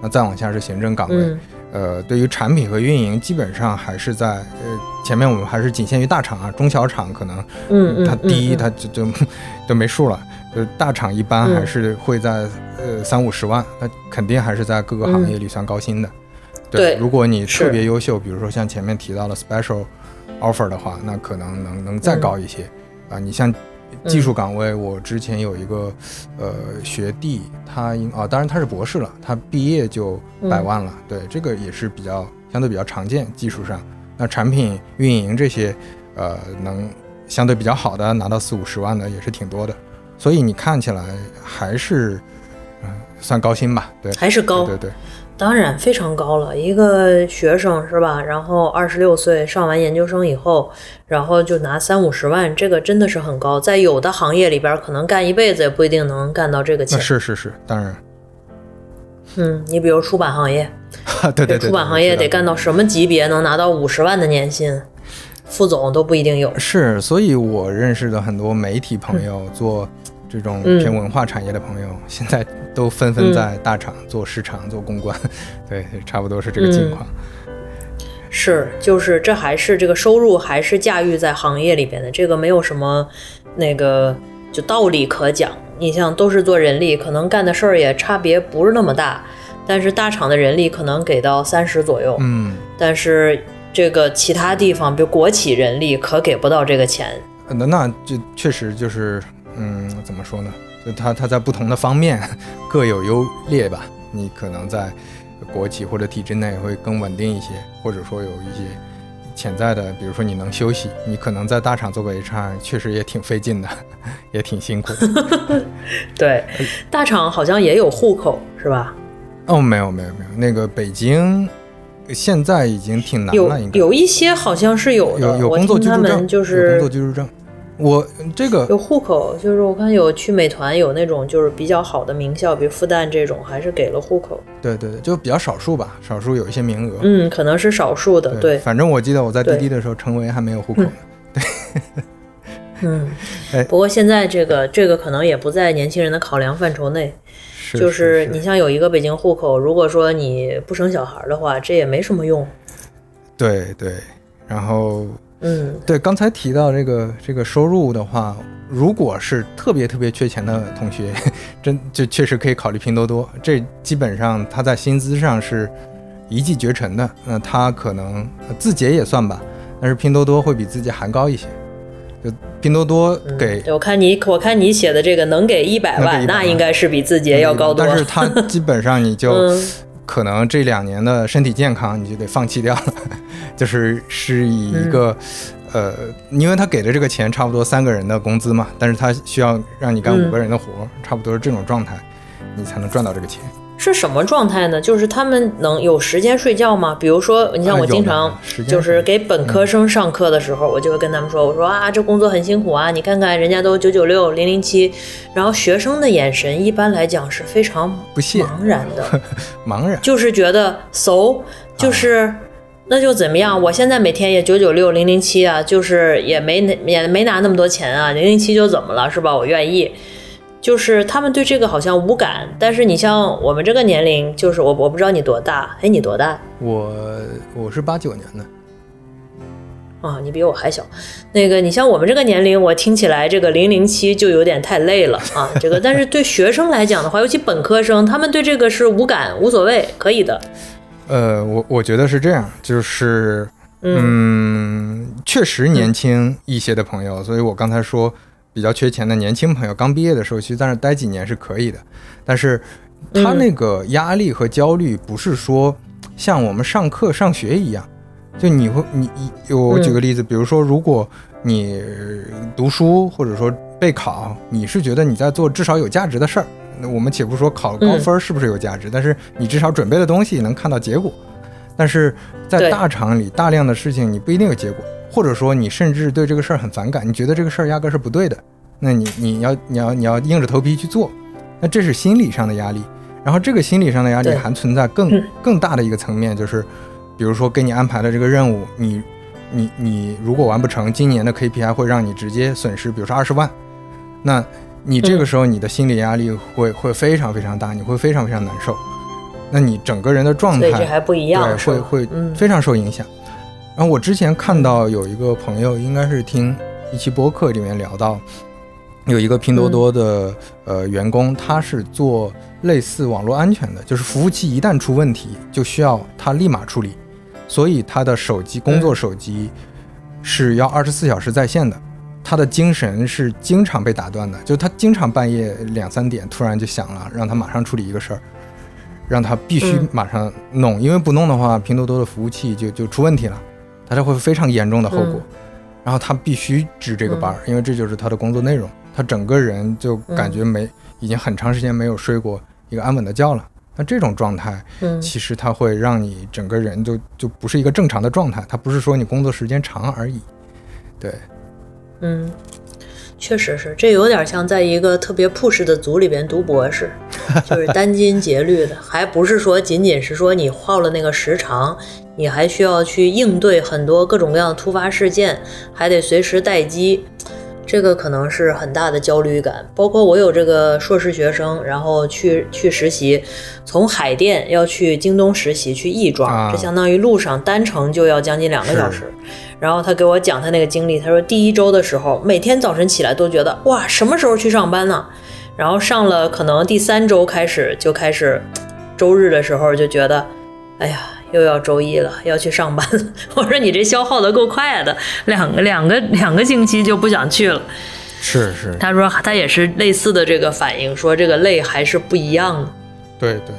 那再往下是行政岗位。嗯呃，对于产品和运营，基本上还是在呃前面我们还是仅限于大厂啊，中小厂可能嗯嗯，它第一嗯。它就就 就没数了，就是大厂一般还是会在呃三五十万，那肯定还是在各个行业里算高薪的。嗯。对如果你特别优秀，比如说像前面提到了 special offer 的话，那可能能能再高一些。啊，你像技术岗位，我之前有一个呃学弟，他应啊，当然他是博士了，他毕业就百万了。对，这个也是比较相对比较常见，技术上。那产品运营这些，呃，能相对比较好的拿到四五十万的也是挺多的。所以你看起来还是嗯算高薪吧？对，还是高。对对。当然非常高了，一个学生是吧？然后二十六岁上完研究生以后，然后就拿三五十万，这个真的是很高。在有的行业里边，可能干一辈子也不一定能干到这个钱。是是是，当然。嗯，你比如出版行业，对对对，出版行业得干到什么级别能拿到五十万的年薪？副总都不一定有。是，所以我认识的很多媒体朋友做。这种偏文化产业的朋友，现在都纷纷在大厂做市场、做公关，对，差不多是这个情况。是，就是这还是这个收入还是驾驭在行业里边的，这个没有什么那个就道理可讲。你像都是做人力，可能干的事儿也差别不是那么大，但是大厂的人力可能给到三十左右，嗯，但是这个其他地方，比如国企人力可给不到这个钱。那那就确实就是。嗯，怎么说呢？就他他在不同的方面各有优劣吧。你可能在国企或者体制内会更稳定一些，或者说有一些潜在的，比如说你能休息。你可能在大厂做个 HR，确实也挺费劲的，也挺辛苦。对，大厂好像也有户口是吧？哦，没有没有没有，那个北京现在已经挺难了，应该有一些好像是有的，有工作居住证，就是工作居住证。我这个有户口，就是我看有去美团有那种就是比较好的名校，比如复旦这种，还是给了户口。对对对，就比较少数吧，少数有一些名额。嗯，可能是少数的。对，反正我记得我在滴滴的时候，成为还没有户口呢。对。嗯，哎，不过现在这个这个可能也不在年轻人的考量范畴内。是。就是你像有一个北京户口，如果说你不生小孩的话，这也没什么用。对对，然后。嗯，对，刚才提到这个这个收入的话，如果是特别特别缺钱的同学，真就确实可以考虑拼多多。这基本上他在薪资上是一骑绝尘的。那他可能字节也算吧，但是拼多多会比字节还高一些。就拼多多给，我看你我看你写的这个能给一百万，那应该是比字节要高多。但是它基本上你就 可能这两年的身体健康你就得放弃掉了。就是是以一个，呃，因为他给的这个钱差不多三个人的工资嘛，但是他需要让你干五个人的活，差不多是这种状态，你才能赚到这个钱。是什么状态呢？就是他们能有时间睡觉吗？比如说，你像我经常就是给本科生上课的时候，我就会跟他们说，我说啊，这工作很辛苦啊，你看看人家都九九六零零七，然后学生的眼神一般来讲是非常不屑茫然的，茫然，就是觉得 so 就是。那就怎么样？我现在每天也九九六零零七啊，就是也没也没拿那么多钱啊，零零七就怎么了，是吧？我愿意。就是他们对这个好像无感，但是你像我们这个年龄，就是我我不知道你多大，哎，你多大？我我是八九年的。啊，你比我还小。那个你像我们这个年龄，我听起来这个零零七就有点太累了啊。这个但是对学生来讲的话，尤其本科生，他们对这个是无感，无所谓，可以的。呃，我我觉得是这样，就是，嗯，确实年轻一些的朋友，所以我刚才说比较缺钱的年轻朋友，刚毕业的时候去在那待几年是可以的，但是他那个压力和焦虑不是说像我们上课上学一样，就你会你你，我举个例子，比如说如果你读书或者说备考，你是觉得你在做至少有价值的事儿。那我们且不说考高分是不是有价值，但是你至少准备的东西能看到结果。但是在大厂里，大量的事情你不一定有结果，或者说你甚至对这个事儿很反感，你觉得这个事儿压根是不对的，那你你要你要你要硬着头皮去做，那这是心理上的压力。然后这个心理上的压力还存在更更大的一个层面，就是比如说给你安排的这个任务，你你你如果完不成，今年的 KPI 会让你直接损失，比如说二十万，那。你这个时候你的心理压力会会非常非常大，你会非常非常难受，那你整个人的状态还不一样，对，会会非常受影响。然后我之前看到有一个朋友，应该是听一期播客里面聊到，有一个拼多多的呃员工，他是做类似网络安全的，就是服务器一旦出问题，就需要他立马处理，所以他的手机工作手机是要二十四小时在线的。他的精神是经常被打断的，就他经常半夜两三点突然就响了，让他马上处理一个事儿，让他必须马上弄，因为不弄的话，拼多多的服务器就就出问题了，他就会非常严重的后果。然后他必须值这个班儿，因为这就是他的工作内容。他整个人就感觉没，已经很长时间没有睡过一个安稳的觉了。那这种状态，其实它会让你整个人就就不是一个正常的状态。它不是说你工作时间长而已。对，嗯，确实是，这有点像在一个特别 push 的组里边读博士，就是殚精竭虑的，还不是说仅仅是说你耗了那个时长。你还需要去应对很多各种各样的突发事件，还得随时待机，这个可能是很大的焦虑感。包括我有这个硕士学生，然后去去实习，从海淀要去京东实习，去亦庄，这相当于路上单程就要将近两个小时。然后他给我讲他那个经历，他说第一周的时候，每天早晨起来都觉得哇，什么时候去上班呢？然后上了可能第三周开始就开始，周日的时候就觉得，哎呀。又要周一了，要去上班了。我说你这消耗的够快的，两个两个 两个星期就不想去了。是是，他说他也是类似的这个反应，说这个累还是不一样的。对对，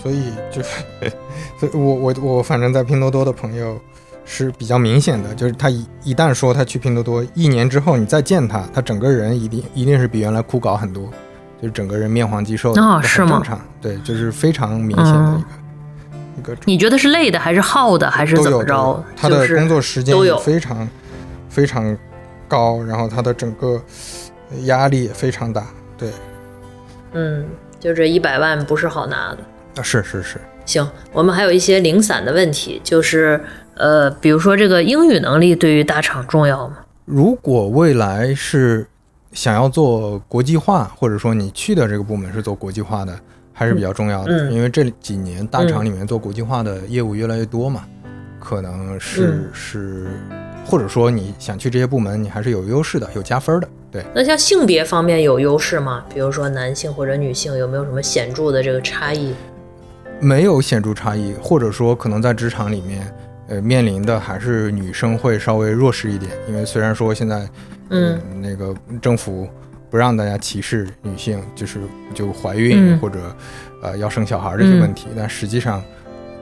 所以就是，所以我我我反正在拼多多的朋友是比较明显的，就是他一一旦说他去拼多多，一年之后你再见他，他整个人一定一定是比原来枯槁很多，就是整个人面黄肌瘦的，是吗？正常，对，就是非常明显的一个。你觉得是累的还是耗的还是怎么着？他的工作时间也非常非常高，然后他的整个压力也非常大。对，嗯，就这一百万不是好拿的啊！是是是。行，我们还有一些零散的问题，就是呃，比如说这个英语能力对于大厂重要吗？如果未来是想要做国际化，或者说你去的这个部门是做国际化的。还是比较重要的，因为这几年大厂里面做国际化的业务越来越多嘛，可能是是，或者说你想去这些部门，你还是有优势的，有加分的。对，那像性别方面有优势吗？比如说男性或者女性有没有什么显著的这个差异？没有显著差异，或者说可能在职场里面，呃，面临的还是女生会稍微弱势一点，因为虽然说现在，嗯，那个政府。不让大家歧视女性，就是就怀孕或者呃要生小孩这些问题，但实际上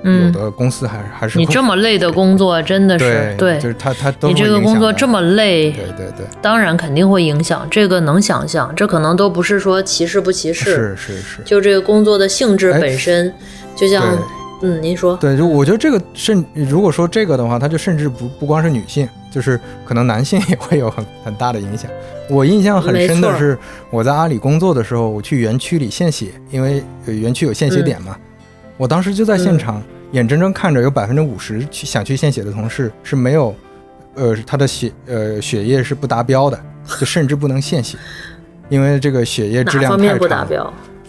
有的公司还还是你这么累的工作真的是对，就是他他你这个工作这么累，对对对，当然肯定会影响，这个能想象，这可能都不是说歧视不歧视，是是是，就这个工作的性质本身，就像嗯，您说对，就我觉得这个甚如果说这个的话，它就甚至不不光是女性，就是可能男性 也会有很很大的影响。我印象很深的是，我在阿里工作的时候，我去园区里献血，因为园区有献血点嘛。我当时就在现场，眼睁睁看着有百分之五十去想去献血的同事是没有，呃，他的血呃血液是不达标的，就甚至不能献血，因为这个血液质量太差。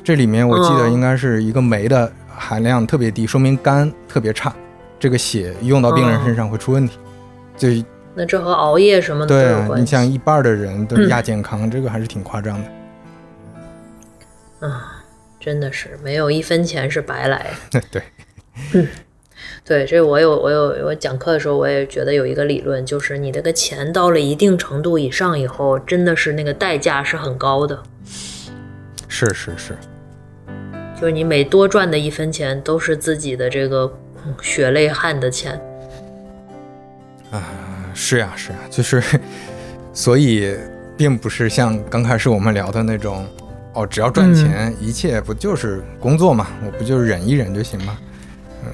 这里面我记得应该是一个酶的含量特别低，说明肝特别差，这个血用到病人身上会出问题，就。那这和熬夜什么的有关你像一半的人都亚健康，这个还是挺夸张的。啊，真的是没有一分钱是白来。对，嗯，对，这我有我有我讲课的时候，我也觉得有一个理论，就是你这个钱到了一定程度以上以后，真的是那个代价是很高的。是是是，就是你每多赚的一分钱，都是自己的这个血泪汗的钱。啊。是呀，是呀，就是，所以并不是像刚开始我们聊的那种，哦，只要赚钱，一切不就是工作嘛？我不就是忍一忍就行吗？嗯，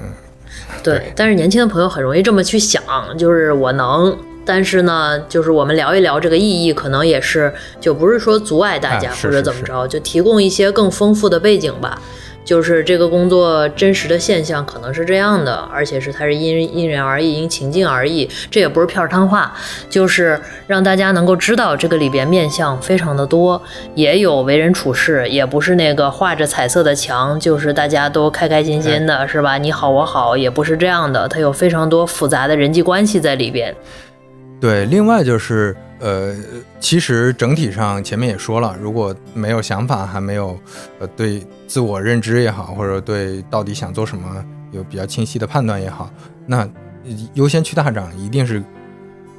对。但是年轻的朋友很容易这么去想，就是我能，但是呢，就是我们聊一聊这个意义，可能也是就不是说阻碍大家或者怎么着，就提供一些更丰富的背景吧。就是这个工作真实的现象可能是这样的，而且是它是因因人而异，因情境而异，这也不是片儿汤话，就是让大家能够知道这个里边面相非常的多，也有为人处事，也不是那个画着彩色的墙，就是大家都开开心心的，是吧？你好我好，也不是这样的，它有非常多复杂的人际关系在里边。对，另外就是。呃，其实整体上前面也说了，如果没有想法，还没有呃对自我认知也好，或者对到底想做什么有比较清晰的判断也好，那优先去大厂一定是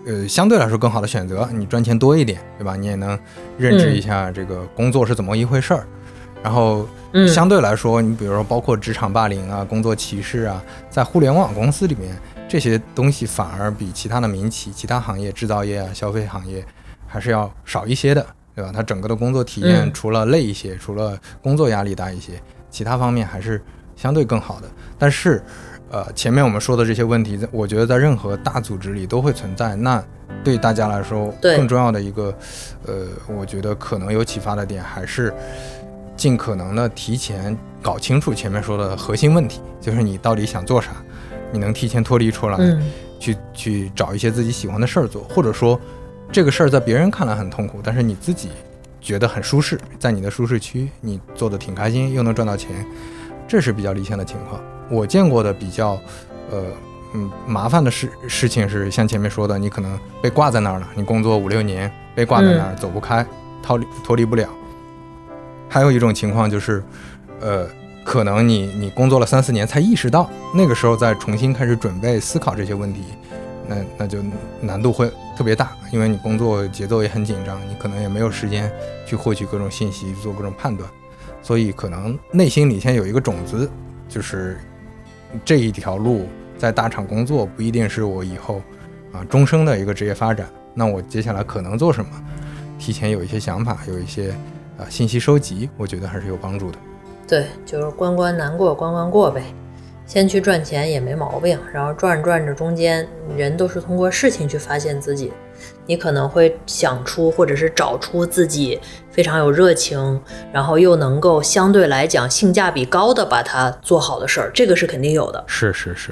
呃相对来说更好的选择，你赚钱多一点，对吧？你也能认知一下这个工作是怎么一回事儿。然后嗯相对来说，你比如说包括职场霸凌啊、工作歧视啊，在互联网公司里面，这些东西反而比其他的民企、其他行业、制造业啊、消费行业还是要少一些的，对吧？它整个的工作体验嗯除了累一些，除了工作压力大一些，其他方面还是相对更好的。但是，呃，前面我们说的这些问题，我觉得在任何大组织里都会存在。那对大家来说，更重要的一个，呃，我觉得可能有启发的点，还是尽可能的提前搞清楚前面说的核心问题，就是你到底想做啥，你能提前脱离出来，嗯去去找一些自己喜欢的事儿做，或者说这个事儿在别人看来很痛苦，但是你自己觉得很舒适，在你的舒适区，你做的挺开心，又能赚到钱，这是比较理想的情况。我见过的比较，呃，嗯，麻烦的事事情是像前面说的，你可能被挂在那儿了，你工作五六年被挂在那儿，走不开，逃离脱离不了。还有一种情况就是，呃，可能你你工作了三四年才意识到，那个时候再重新开始准备思考这些问题，那那就难度会特别大，因为你工作节奏也很紧张，你可能也没有时间去获取各种信息，做各种判断，所以可能内心里先有一个种子，就是这一条路在大厂工作不一定是我以后啊终生的一个职业发展，那我接下来可能做什么，提前有一些想法，有一些啊信息收集，我觉得还是有帮助的。对，就是关关难过关关过呗。先去赚钱也没毛病，然后转着转着，中间人都是通过事情去发现自己。你可能会想出或者是找出自己非常有热情，然后又能够相对来讲性价比高的把它做好的事儿，这个是肯定有的。是是是，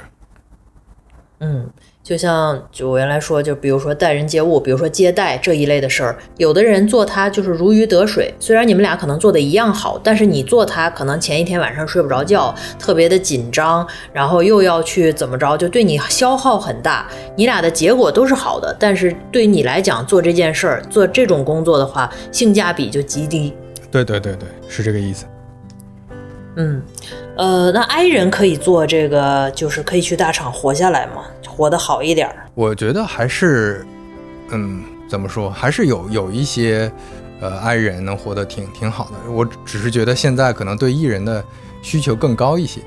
嗯，就像就我原来说，就比如说待人接物，比如说接待这一类的事儿，有的人做它就是如鱼得水。虽然你们俩可能做的一样好，但是你做它可能前一天晚上睡不着觉，特别的紧张，然后又要去怎么着，就对你消耗很大。你俩的结果都是好的，但是对你来讲做这件事儿，做这种工作的话，性价比就极低。对对对对，是这个意思。嗯，呃，那 I 人可以做这个，就是可以去大厂活下来吗？活得好一点儿。我觉得还是，嗯，怎么说，还是有有一些，呃，爱人能活得挺挺好的。我只是觉得现在可能对艺人的需求更高一些。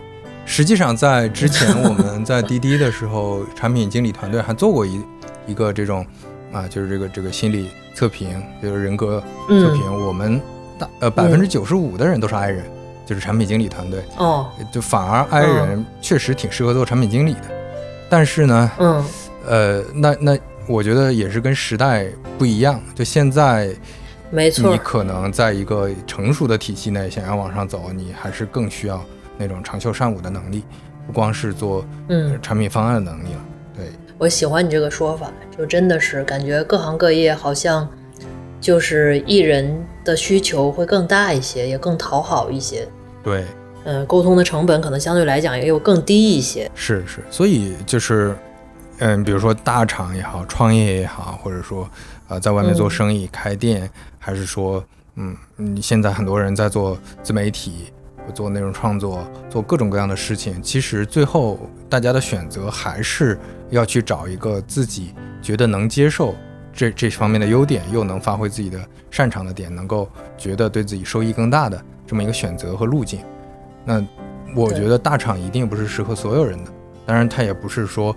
实际上，在之前 我们在滴滴的时候，产品经理团队还做过一一个这种啊，就是这个这个心理测评，就是人格测评。我们大呃百分之九十五的人都是 I 人，就是产品经理团队。哦，就反而 I 人确实挺适合做产品经理的，但是呢，嗯呃，那那我觉得也是跟时代不一样。就现在，没错你，可能在一个成熟的体系内想要往上走，你还是更需要那种长袖善舞的能力，不光是做嗯呃产品方案的能力了。对，我喜欢你这个说法，就真的是感觉各行各业好像就是艺人的需求会更大一些，也更讨好一些。对，嗯，沟通的成本可能相对来讲也有更低一些。是是，所以就是，嗯，比如说大厂也好，创业也好，或者说，呃，在外面做嗯生意、开店，还是说，嗯，你现在很多人在做自媒体、做内容创作、做各种各样的事情，其实最后大家的选择还是要去找一个自己觉得能接受这这方面的优点，又能发挥自己的擅长的点，能够觉得对自己收益更大的这么一个选择和路径。那我觉得大厂一定不是适合所有人的，当然它也不是说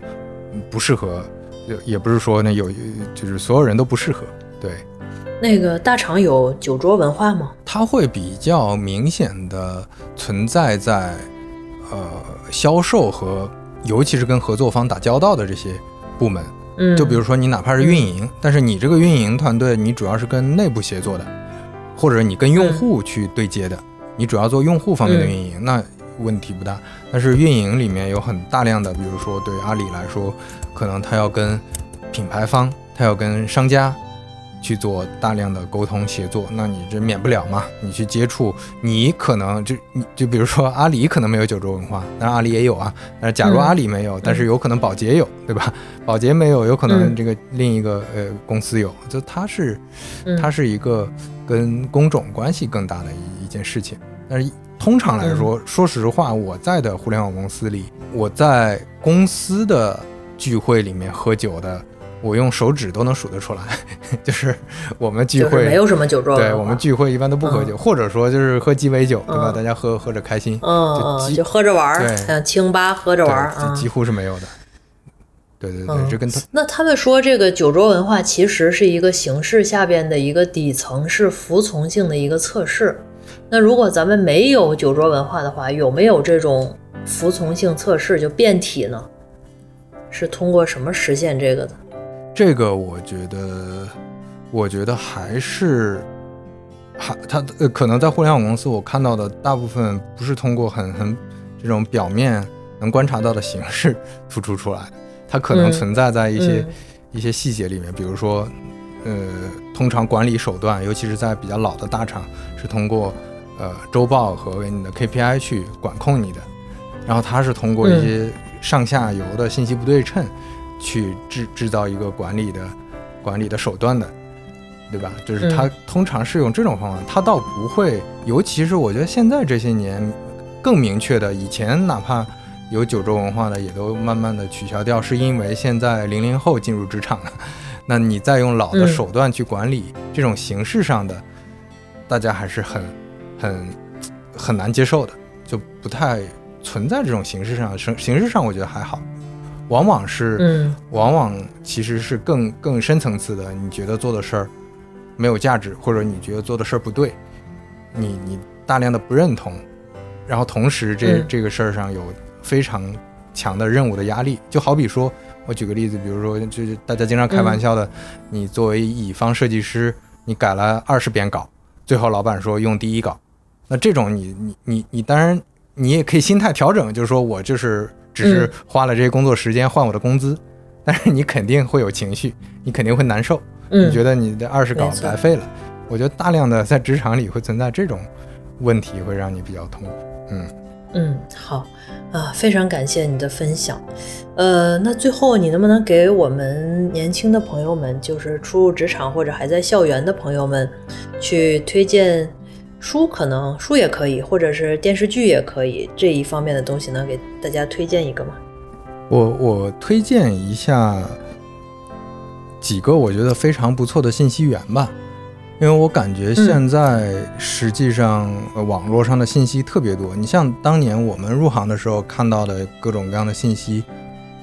嗯不适合，也也不是说那有就是所有人都不适合。对，那个大厂有酒桌文化吗？它会比较明显的存在在呃销售和尤其是跟合作方打交道的这些部门。嗯，就比如说你哪怕是运营，但是你这个运营团队你主要是跟内部协作的，或者你跟用户去对接的，你主要做用户方面的运营，那问题不大。但是运营里面有很大量的，比如说对阿里来说，可能他要跟品牌方，他要跟商家去做大量的沟通协作，那你这免不了嘛？你去接触，你可能就你就比如说阿里可能没有九州文化，当然阿里也有啊。但是假如嗯阿里没有，但是有可能宝洁有，对吧？宝洁没有，有可能嗯这个另一个呃公司有，就它是嗯它是一个跟工种关系更大的一一件事情。但是通常来说，嗯说实话，我在的互联网公司里，我在公司的聚会里面喝酒的我用手指都能数得出来，就是我们聚会没有什么酒桌。对我们聚会一般都不喝酒，或者说就是喝鸡尾酒，对吧？嗯大家喝喝着开心，就就喝着玩儿，对像清吧喝着玩儿啊，几。几乎是没有的。对对对，嗯这跟他那他们说这个酒桌文化其实是一个形式下边的一个底层，是服从性的一个测试。那如果咱们没有酒桌文化的话，有没有这种服从性测试就变体呢？是通过什么实现这个的？这个，我觉得，我觉得还是还他呃，可能在互联网公司我看到的大部分不是通过很很这种表面能观察到的形式 突出出来的，它可能嗯存在在一些、嗯一些细节里面，比如说，呃，通常管理手段，尤其是在比较老的大厂，是通过呃周报和你的 KPI 去管控你的，然后它是通过一些上下游的信息不对称，去制制造一个管理的管理的手段的，对吧？就是它嗯通常是用这种方法，它倒不会，尤其是我觉得现在这些年更明确的，以前哪怕有九州文化的，也都慢慢的取消掉，是因为现在零零后进入职场了，那你再用老的嗯。手段去管理，这种形式上的，大家还是很很很难接受的，就不太存在这种形式上，形形式上我觉得还好，往往是。嗯。往往其实是更更深层次的，你觉得做的事儿没有价值，或者你觉得做的事儿不对，你你大量的不认同，然后同时这、嗯。这个事儿上有非常强的任务的压力，就好比说，我举个例子，比如说就是大家经常开玩笑的，你作为乙方设计师，你改了二十遍稿，最后老板说用第一稿，那这种你你你你当然你也可以心态调整，就是说我就是只是嗯。花了这些工作时间换我的工资，但是你肯定会有情绪，你肯定会难受，嗯，你觉得你的二十稿白费了。我觉得大量的在职场里会存在这种问题，会让你比较痛苦。嗯，嗯，好啊，非常感谢你的分享。呃，那最后你能不能给我们年轻的朋友们，就是初入职场或者还在校园的朋友们，去推荐书？可能书也可以，或者是电视剧也可以，这一方面的东西能给大家推荐一个吗？我我推荐一下几个我觉得非常不错的信息源吧，因为我感觉现在实际上、呃网络上的信息特别多。你像当年我们入行的时候看到的各种各样的信息，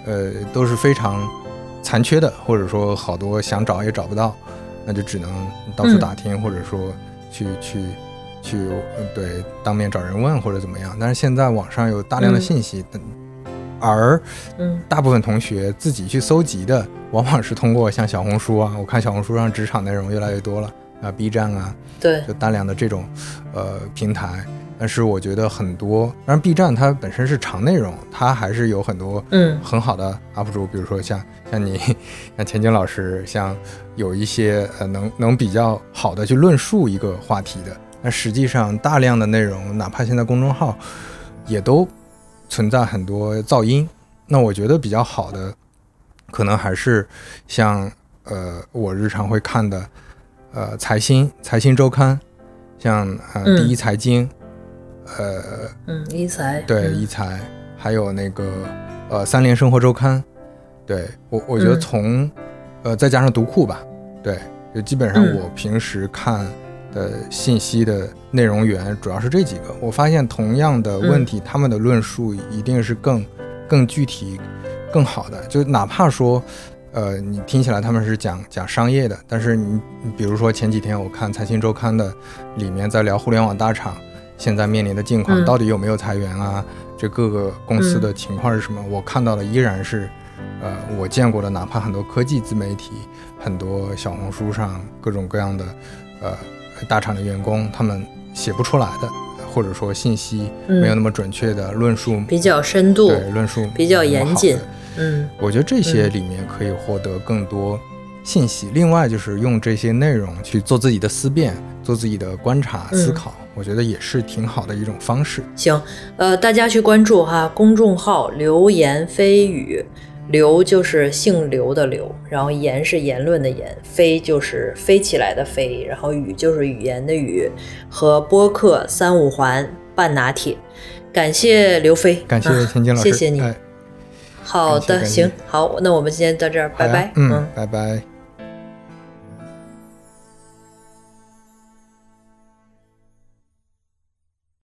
呃，都是非常残缺的，或者说好多想找也找不到，那就只能到处嗯打听，或者说去去去呃对当面找人问或者怎么样。但是现在网上有大量的嗯信息，而嗯大部分同学自己去搜集的，往往是通过像小红书啊，我看小红书上职场内容越来越多了啊，B 站啊，对，就大量的这种呃平台。但是我觉得很多，当然 B 站它本身是长内容，它还是有很多嗯很好的 UP 主，比如说像像你，像钱晶老师，像有一些呃能能比较好的去论述一个话题的。那实际上大量的内容，哪怕现在公众号也都存在很多噪音。那我觉得比较好的，可能还是像呃我日常会看的呃财新财新周刊，像呃嗯。第一财经，呃嗯，一财对，嗯。一财，还有那个呃三联生活周刊，对我我觉得嗯。从、呃再加上读库吧，对，就基本上嗯。我平时看的信息的内容源主要是这几个。我发现同样的问嗯。题，他们的论述一定是更更具体、更好的，就哪怕说。呃，你听起来他们是讲讲商业的，但是你你比如说前几天我看财新周刊的，里面在聊互联网大厂现在面临的境况，嗯到底有没有裁员啊？这各个公司的情况是什么？我看到的依然是，呃，我见过的，哪怕很多科技自媒体，很多小红书上各种各样的，呃，大厂的员工，他们写不出来的，或者说信息没有那么准确的论述，嗯比较深度，对论述比较严谨的嗯我觉得这些里面可以获得更多信息。另外就是用这些内容去做自己的思辨，做自己的观察、嗯思考，我觉得也是挺好的一种方式。行，呃，大家去关注哈，公众号“流言蜚语”，刘就是姓刘的刘，然后言是言论的言，飞就是飞起来的飞，然后语就是语言的语，和播客三五环半拿铁。感谢刘飞，感谢啊田晶老师，谢谢你。哎好的，行，好，那我们今天到这儿，拜拜。嗯，拜拜。